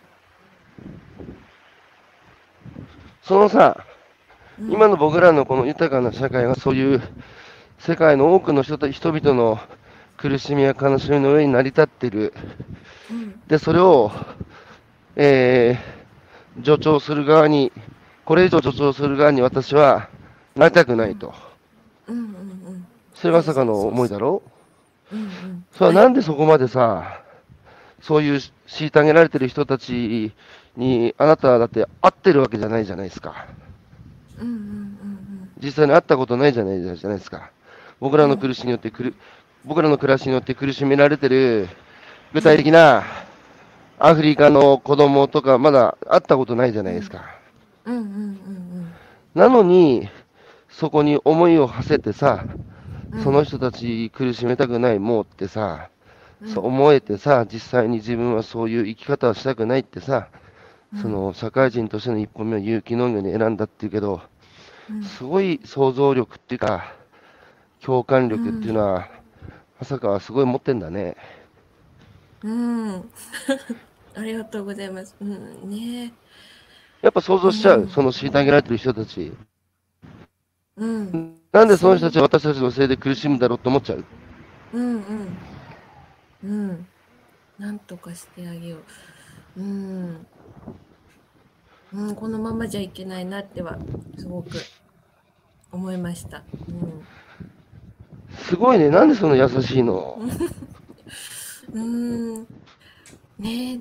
そのさ、うん今の僕らのこの豊かな社会がそういう世界の多くの人た人々の苦しみや悲しみの上に成り立っている。うんで、それを、えー、助長する側に、これ以上助長する側に私はなりたくないと。うんうんうん。それがまさかの思いだろ？うんうん。それはなんでそこまでさ、そういう虐げられてる人たちに、あなたはだって会ってるわけじゃないじゃないですか。うんうんうん実際に会ったことないじゃないじゃないですか。僕らの苦しみによってくる、僕らの暮らしによって苦しめられてる、具体的なアフリカの子供とか、まだ会ったことないじゃないですか。うん。うんうんうんなのに、そこに思いを馳せてさ、うん。その人たち苦しめたくないもうってさ、うんそう思えてさ、実際に自分はそういう生き方をしたくないってさ、その社会人としての一歩目を有機農業に選んだっていうけど、うんすごい想像力っていうか、共感力っていうのは、まさかはすごい持ってんだね。うん。ありがとうございます。うん、ねやっぱ想像しちゃう、うんその虐げられてる人たち。うん。なんでその人たちは私たちのせいで苦しむんだろうって思っちゃう。うんうん。うん。なんとかしてあげよう。うん。うん、このままじゃいけないなっては、すごく思いました。うん。すごいね、なんでその優しいの？うーん。ねえ。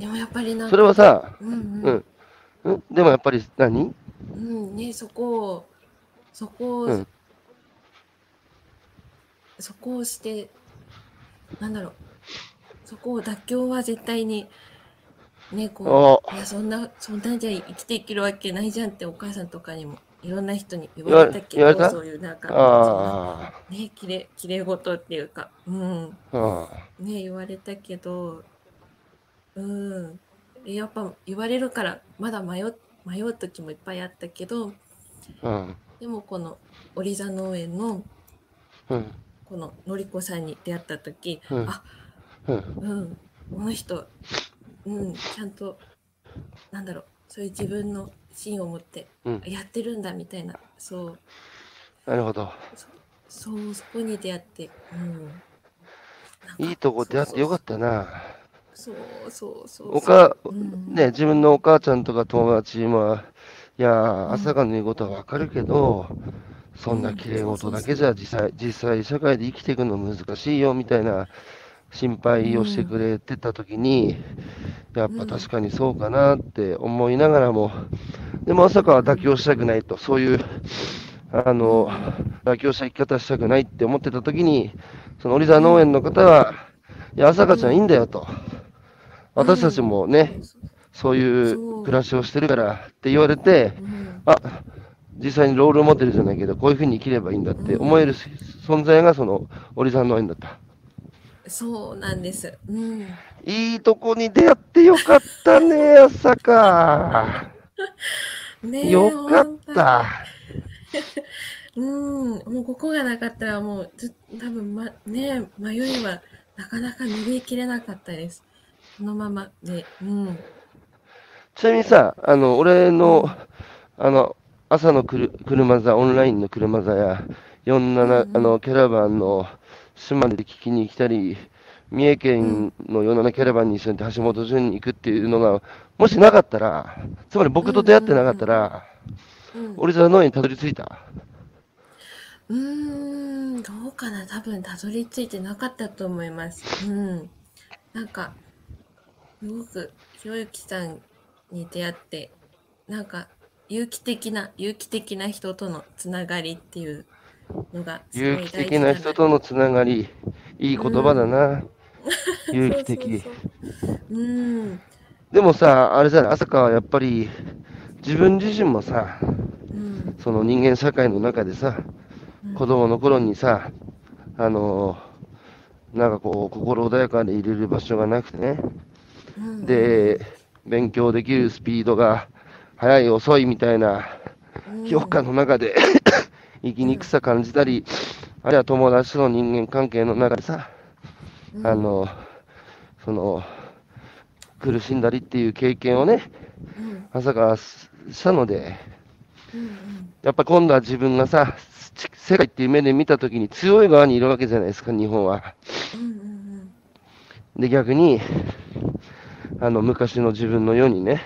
でもやっぱりなそれはさ、うんうん。うん。うん、でもやっぱり何？うん、ねそこを、そこを、うんそこをして、なんだろう、そこを妥協は絶対に、ね、こう、いや、そんな、そんなんじゃ生きていけるわけないじゃんってお母さんとかにも、いろんな人に言われたけど、そういうなんか、あね、きれ、きれ事っていうか、うん。ね、言われたけど、うん、やっぱ言われるから、まだ迷っ迷う時もいっぱいあったけど、うん。でもこのオリザ農園のうん。こののりこさんに出会った時、うんあうん。うんこの人うんちゃんとなんだろうそういう自分の芯を持ってうん。やってるんだみたいなそうなるほど。そうそこに出会ってうんいいとこ出会ってよかったな。そうそうそうおか、うんね、自分のお母ちゃんとか友達も、いや朝香の言うことはわかるけど、そんな綺麗事だけじゃ実際、実際社会で生きていくの難しいよみたいな心配をしてくれてた時に、やっぱ確かにそうかなって思いながらも、でも朝香は妥協したくないと、そういう、あの、妥協した生き方したくないって思ってた時に、そのオリザ農園の方は、いや、朝香ちゃんいいんだよと。私たちもね、そういう暮らしをしてるからって言われて、うんあ、実際にロールモデルじゃないけど、こういうふうに生きればいいんだって思える存在がそのオリさん農園だった。そうなんです。うん。いいとこに出会ってよかったね、朝香。ねえよかった。うん、もうここがなかったらもうず多分まね迷いはなかなか乗り切れなかったです。このままで、うん、ちなみにさ、あの、俺の、あの、朝のくる車座、オンラインの車座や、47、うん。あの、キャラバンの島根で聞きに来たり、三重県の47キャラバンに一緒に橋本潤に行くっていうのが、もしなかったら、つまり僕と出会ってなかったら、うん、俺座の農園にたどり着いた。うーん、どうかな、多分たどり着いてなかったと思います。うん、なんかすごくひろゆきさんに出会って、なんか有機的な有機的な人とのつながりっていうのが有機的な人とのつながり、いい言葉だな。有機的。そうそうそううん。でもさ、あれじゃない、朝香はやっぱり、自分自身もさ、うん。その人間社会の中でさ、子供の頃にさ、あのーなんかこう、心穏やかでいれる場所がなくてね。うん、で、勉強できるスピードが速い遅いみたいなうん評価の中で生きにくさ感じたり、あるいは友達との人間関係の中でさ、うん。あの、その、苦しんだりっていう経験をね、うん。朝からしたので、やっぱ今度は自分がさ、ち世界っていう目で見たときに強い側にいるわけじゃないですか、日本は。で、逆に、あの、昔の自分のようにね、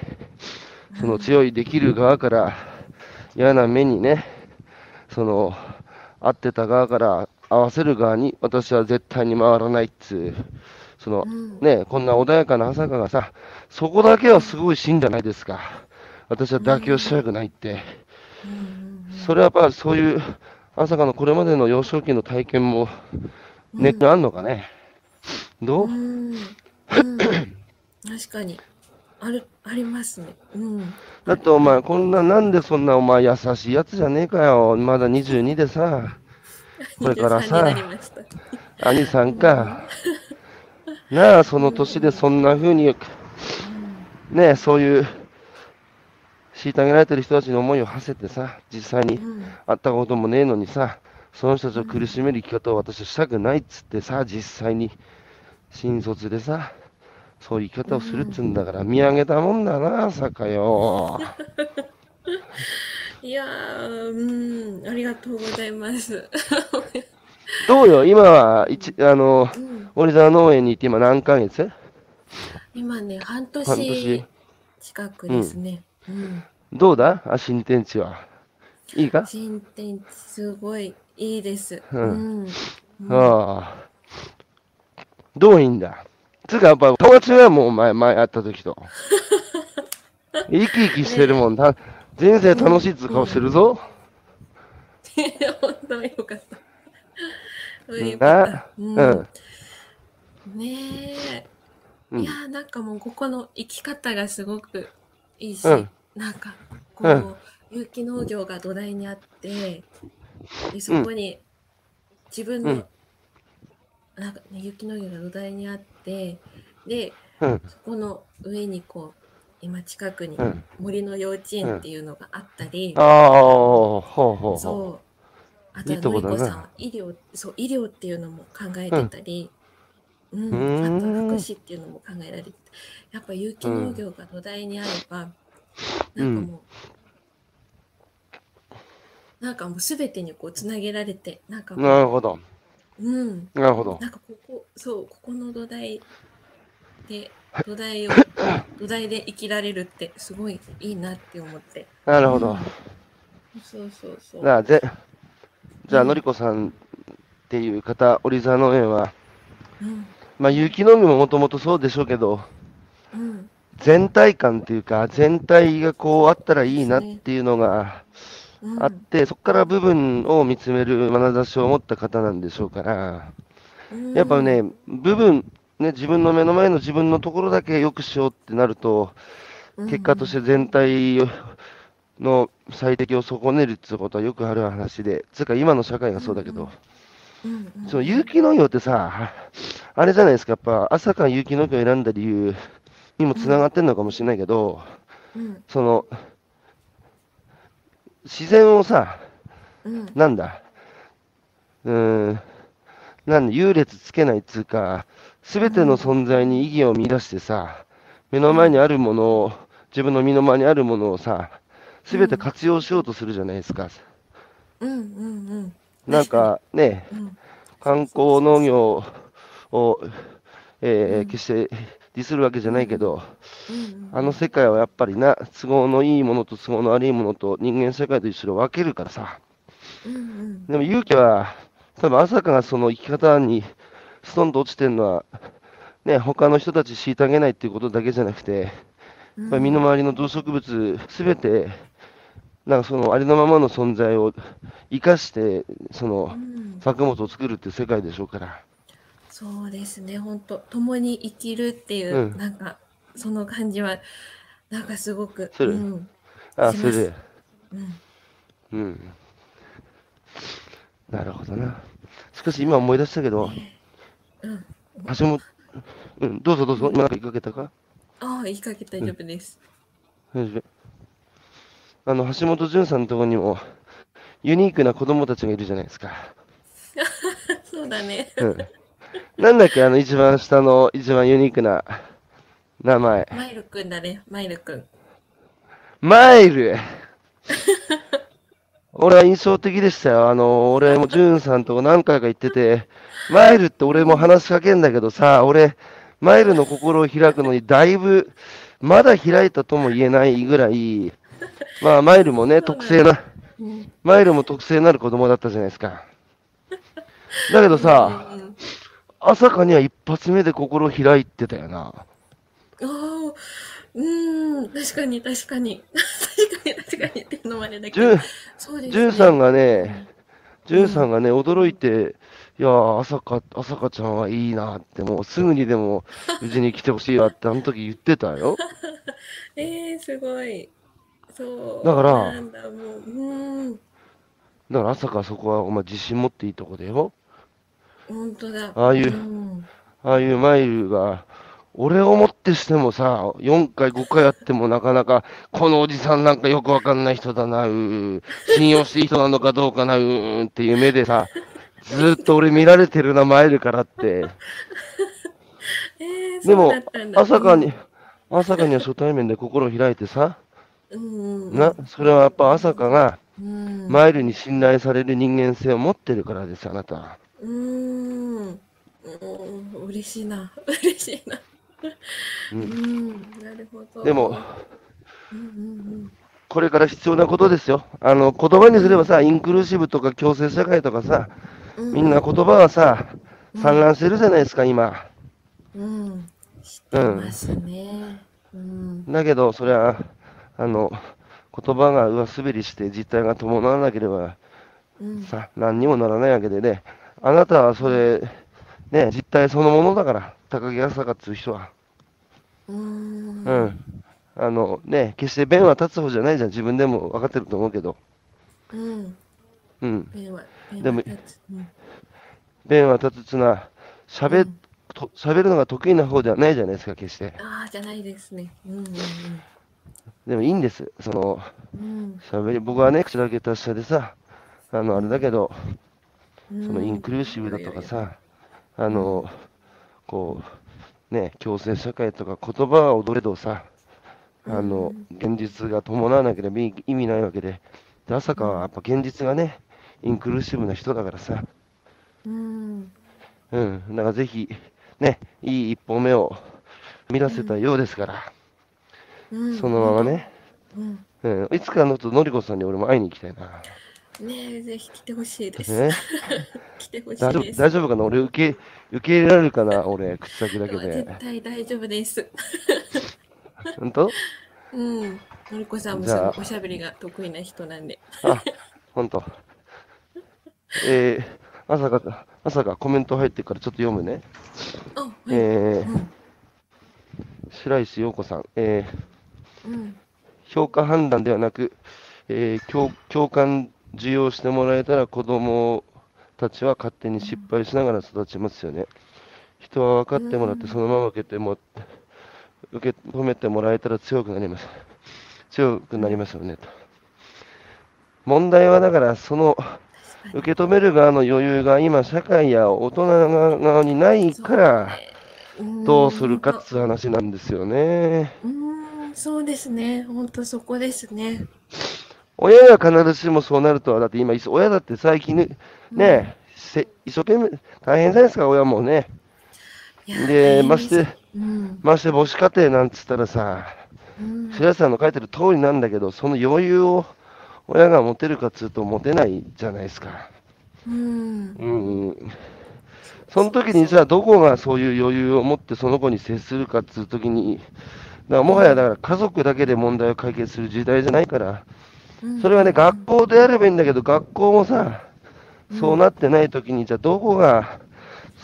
その強いできる側から嫌な目にね、その、合ってた側から合わせる側に私は絶対に回らないっつう、そのうん。ね、こんな穏やかな朝香がさ、そこだけはすごい死んじゃないですか。私は妥協したくないって。それはやっぱそういう朝香のこれまでの幼少期の体験も根っこにあんのかね。どう？確かにあるありますね。うん。だってお前、こんな、なんでそんなお前優しいやつじゃねえかよ。まだ22でさ、これからさ23になりました。兄さんか。なあ、その年でそんな風に、ねえ、そういう、虐げられてる人たちの思いを馳せてさ、実際にうん会ったこともねえのにさ、その人たちを苦しめる生き方を私はしたくないっつってさ、実際に新卒でさ、そういう生き方をするっつうんだから、見上げたもんだな、さかよ。いやー、うん、ありがとうございます。どうよ、今は、一あの、うん、オリザ農園に行って今何ヶ月？今ね、半年半年近くですね。うん。どうだ？あ、新天地は。いいか？新天地すごいいいです。ううんん。ああ。どういいんだ？つうか、やっぱ、友達はもう前、前会った時と。生き生きしてるもん。た人生楽しいっつう顔してるぞ。本当によかった。そうん。うん、ねえ。うんいやーなんかもうここの生き方がすごくいいし、うんなんかこう、うん有機農業が土台にあってでそこに自分の、うんなんか、ね、有機農業が土台にあってでうん。そこの上にこう今近くにうん。森の幼稚園っていうのがあったり、ああ、ほうほう。そう。あとはのりこさんは医療そう医療っていうのも考えてたり、うん。うーん。あとは福祉っていうのも考えられてやっぱ有機農業が土台にあれば、うんなんかもう、なんかもう全てにこうつなげられてなんかなるほど。うん。なるほど。なんかここそうここの土台で土台を 土台で生きられるってすごいいいなって思って。なるほど。そうそうそう。じゃあ、ぜじゃあ、うん。のりこさんっていう方、オリザ農園は、うん。まあ、有機農業ももともとそうでしょうけど、うん。全体感っていうか、全体がこうあったらいいなっていうのがうんあって、そこから部分を見つめる眼差しを持った方なんでしょうから、うん。やっぱね、部分、ね、自分の目の前の自分のところだけ良くしようってなると、結果として全体の最適を損ねるっていうことはよくある話で、つうか今の社会がそうだけど、うんうん。その有機農業ってさ、あれじゃないですか、やっぱ朝から有機農業を選んだ理由にもつながってんのかもしれないけど、うん。その、自然をさ、うん。なんだ、うーん、なんで優劣つけないっつうか、すべての存在に意義を見出してさ、目の前にあるものを、自分の身の回りにあるものをさ、すべて活用しようとするじゃないですか。うん。うん。うん。なんかね、うん。観光農業を、えーうん。決してディスるわけじゃないけど、うんあの世界はやっぱりな、都合のいいものと都合の悪いものと人間社会と一緒で分けるからさ。うんうんでも勇気は、多分朝香がその生き方にストンと落ちてるのは、ね、他の人たち虐げないっていうことだけじゃなくて、やっぱり身の回りの動植物すべて、なんかそのありのままの存在を生かして、そのうん作物を作るっていう世界でしょうから。そうですね本当共に生きるっていう、うんなんかその感じはなんかすごくするうんあ、すそれで。うんうん。なるほどな。しかし今思い出したけど、うん。橋本、うん、どうぞどうぞ、今なんか言いかけたか？ああ、言いかけ大丈夫です。大丈夫あの、橋本淳さんのところにも、ユニークな子供たちがいるじゃないですか。そうだね。うん。なんだっけ、あの、一番下の、一番ユニークな名前。マイルくんだね、マイルくん。マイル俺は印象的でしたよ。あの、俺もジュンさんと何回か言ってて、マイルって俺も話しかけんだけどさ、俺、マイルの心を開くのにだいぶ、まだ開いたとも言えないぐらい、まあ、マイルもね、特性な、うん。マイルも特性のある子供だったじゃないですか。だけどさ、うん朝香には一発目で心を開いてたよな。ああ、うん、確かに確かに。確かに確かにっていうのもあれだけど。そうですジュンさんがね、ジュンさんがね、驚いて、いやー、朝香、朝香ちゃんはいいなって、もうすぐにでもうちに来てほしいわって、あの時言ってたよ。えー、すごい。そう。だからなんだ、もう、うん、だから朝香そこはお前自信持っていいとこだよ。本当だ。ああいうんああいうマイルが、俺をもってしてもさ、4回、5回やってもなかなか、このおじさんなんかよくわかんない人だな、うー信用していい人なのかどうかな、うーんっていう目でさ、ずーっと俺見られてるな、マイルからって。えー、でも朝香に、朝香には初対面で心を開いてさ、うん、うん、な、それはやっぱ朝香が、うん、マイルに信頼される人間性を持ってるからです、あなたは。うーん、うん、嬉しいな、嬉しいな。ううんん、なるほど。でも、うんうんこれから必要なことですよ。あの、言葉にすればさ、インクルーシブとか共生社会とかさ、うん、みんな言葉はさ、散乱してるじゃないですか、今。うん、知ってますね。うん、だけど、それは、あの、言葉が上滑りして実態が伴わなければ、うん、さ、何にもならないわけでね、あなたはそれ、ね、実態そのものだから、高木朝香っていう人は。うん、う、ん。あの、ね、決して弁は立つ方じゃないじゃん。自分でも分かってると思うけど。うん、うん。でもは立つ。うん、弁は立つつな、喋う、んと喋るのが得意な方ではないじゃないですか、決して。ああ、じゃないですね。うん、うん、でもいいんです。その、うん、喋り、僕はね、口だけ達者でさ、あの、あれだけど、うん、そのインクルーシブだとかさ、あの、こう、ね、共生社会とか言葉は踊れどさ、あの、現実が伴わなければ意意味ないわけで、で、朝香はやっぱ現実がね、インクルーシブな人だからさ、うん、うん、だからぜひ、ね、いい一歩目を踏み出せたようですから、うん、そのままね、うん、うん、いつかのとのりこさんに俺も会いに行きたいな。ねえ、ぜひ来てほしいです。ね、来てほし大丈夫いです。大丈夫かな？俺受け、受け入れられるかな？俺、口先だけで絶。対大丈夫です。本当？うん。のりこさんもそのおしゃべりが得意な人なんで。あ、本当。えー、朝が、朝がコメント入ってるからちょっと読むね。あ、はい。えー、うん。白石陽子さん、えー、うん。評価判断ではなく、えー共共感受容してもらえたら子供たちは勝手に失敗しながら育ちますよね。人は分かってもらってそのまま受けても、受け止めてもらえたら強くなります。強くなりますよねと。問題はだからその受け止める側の余裕が今社会や大人側にないからどうするかっつう話なんですよね。うーん、そうですね。本当そこですね。親が必ずしもそうなるとは、だって今、親だって最近ね、ねせ一生懸命、大変じゃないですか、親もね。で、まして、うん。まして母子家庭なんつったらさ、うん。白石さんの書いてる通りなんだけど、その余裕を親が持てるかっつうと持てないじゃないですか。うん。うん。その時にじゃあどこがそういう余裕を持ってその子に接するかっつう時に、だからもはやだから家族だけで問題を解決する時代じゃないから、それはね、学校でやればいいんだけど、学校もさ、そうなってない時に、じゃあどこが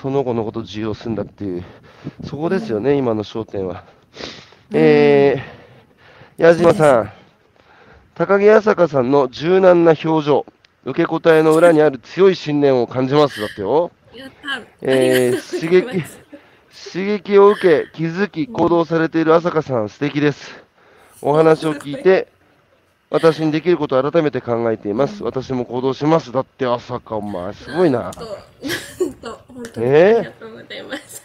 その子のことを重要するんだっていう、そこですよね、今の焦点は。えー、矢島さん、高木朝香さんの柔軟な表情、受け答えの裏にある強い信念を感じます。だってよ。えーありがとうございます。刺激を受け、気づき、行動されている朝香さん、素敵です。お話を聞いて、私にできることを改めて考えています。私も行動します。だって朝香、お前、すごいな。だかと、なんと、本当にえーありがとうございます。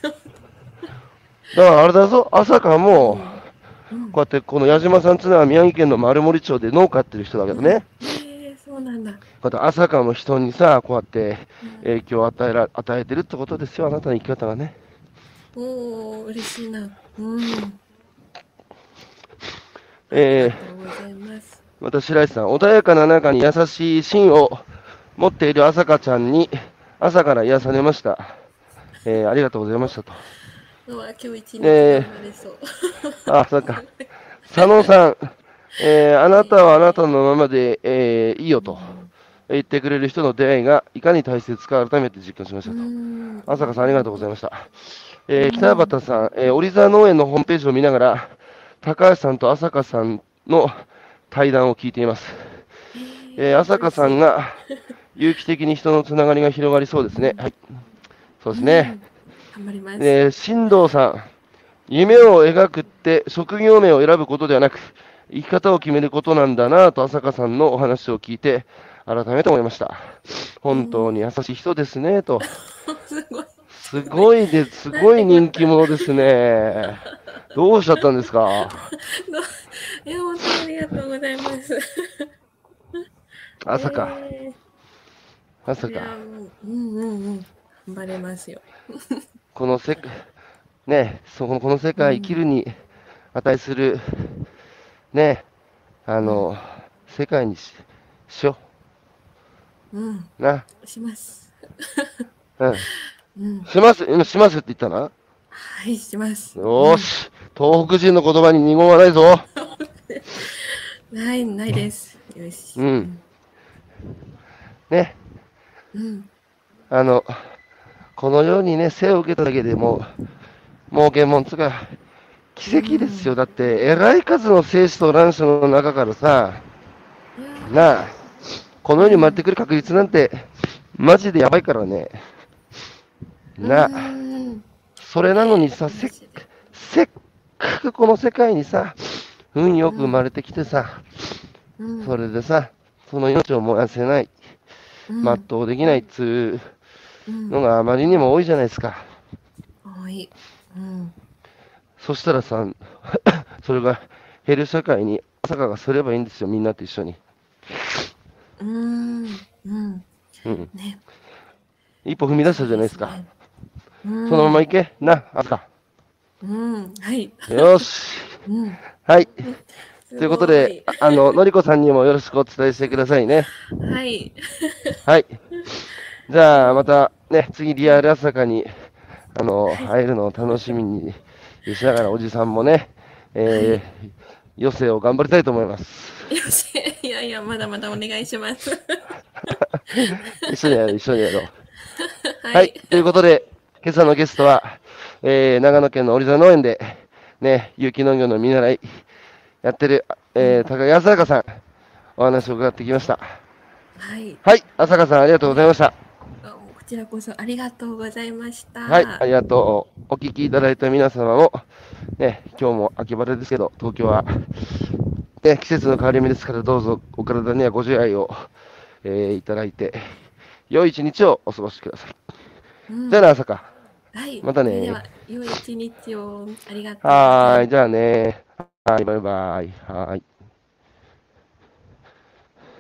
らあれだぞ、朝香も、うんこうやってこの矢島さんっていうのは宮城県の丸森町で農家やってる人だけどね、えー、そうなんだ。こうや朝香の人にさ、こうやって影響を与えら与えてるってことですよ、あなたの生き方がね。おお、嬉しいな。うん。えーありがとうございます。私、白石さん、穏やかな中に優しい芯を持っている朝香ちゃんに朝から癒されました。えーありがとうございましたと。うわ、今日一日えー。あ、そうか。佐野さん、えーあなたはあなたのままで、えーいいよと言ってくれる人の出会いがいかに大切か改めて実感しましたと。うん朝香さん、ありがとうございました。えー北畑さん、えー、オリザ農園のホームページを見ながら、高橋さんと朝香さんの対談を聞いています。えー朝香さんが有機的に人のつながりが広がりそうですね。はい。そうですね。頑張ります。えー新藤さん、夢を描くって職業名を選ぶことではなく、生き方を決めることなんだなぁと朝香さんのお話を聞いて、改めて思いました。本当に優しい人ですね、と。すごい。すごいです、すごい人気者ですね。どうしちゃったんですか？いや、本当にありがとうございます。朝か、え朝ーいやか。うんうんうん。頑張れますよ。この世界、ね、そここの世界生きるに値する、ね、あの、世界にししようん。う。な。します。うん。うん。します、うんしますって言ったな。はい、します。よーし、東北人の言葉に二言はないぞ。ない、ないです。よし。うん。ね、うん。あの、このようにね、生を受けただけでもう、儲けもんつが、奇跡ですよ。だって、えらい数の精子と卵子の中からさ、なあ、この世に生まれてくる確率なんて、マジでやばいからね。なあ、うんそれなのにさ、せっせっかくこの世界にさ、運よく生まれてきてさ、うんそれでさ、その命を燃やせない、うん全うできないっつううんのがあまりにも多いじゃないですか。多い。うん。そしたらさ、それが減る社会に、朝香がすればいいんですよ、みんなと一緒に。うん。うん。うん。ね。一歩踏み出したじゃないですか。うん。そのまま行け。な、朝香。うん。はい。よし。うん。はい。とということで、ああの、のりこさんにもよろしくお伝えしてくださいね。はい。はい。じゃあ、またね、次リアル朝香に、あの、会えるのを楽しみにしながら、おじさんもね、えー、余生を頑張りたいと思います。よし。いやいや、まだまだお願いします。一緒にやろう、一緒にやろう。ははい。ということで、今朝のゲストは、えー、長野県のオリザ農園で、ね、有機農業の見習いやってる、えー、高木朝香さん、お話を伺ってきました。はい。はい、朝香さんありがとうございました。こちらこそありがとうございました。はい、ありがとう。お聞きいただいた皆様も、ね、今日も秋晴れですけど、東京は、ね、季節の変わり目ですから、どうぞお体にはご自愛を、えーいただいて、良い一日をお過ごしください。うんじゃあな、朝香。はい。またねでは、良い一日を。ありがとう。はーい、じゃあね。はい、バイバイ。はーい。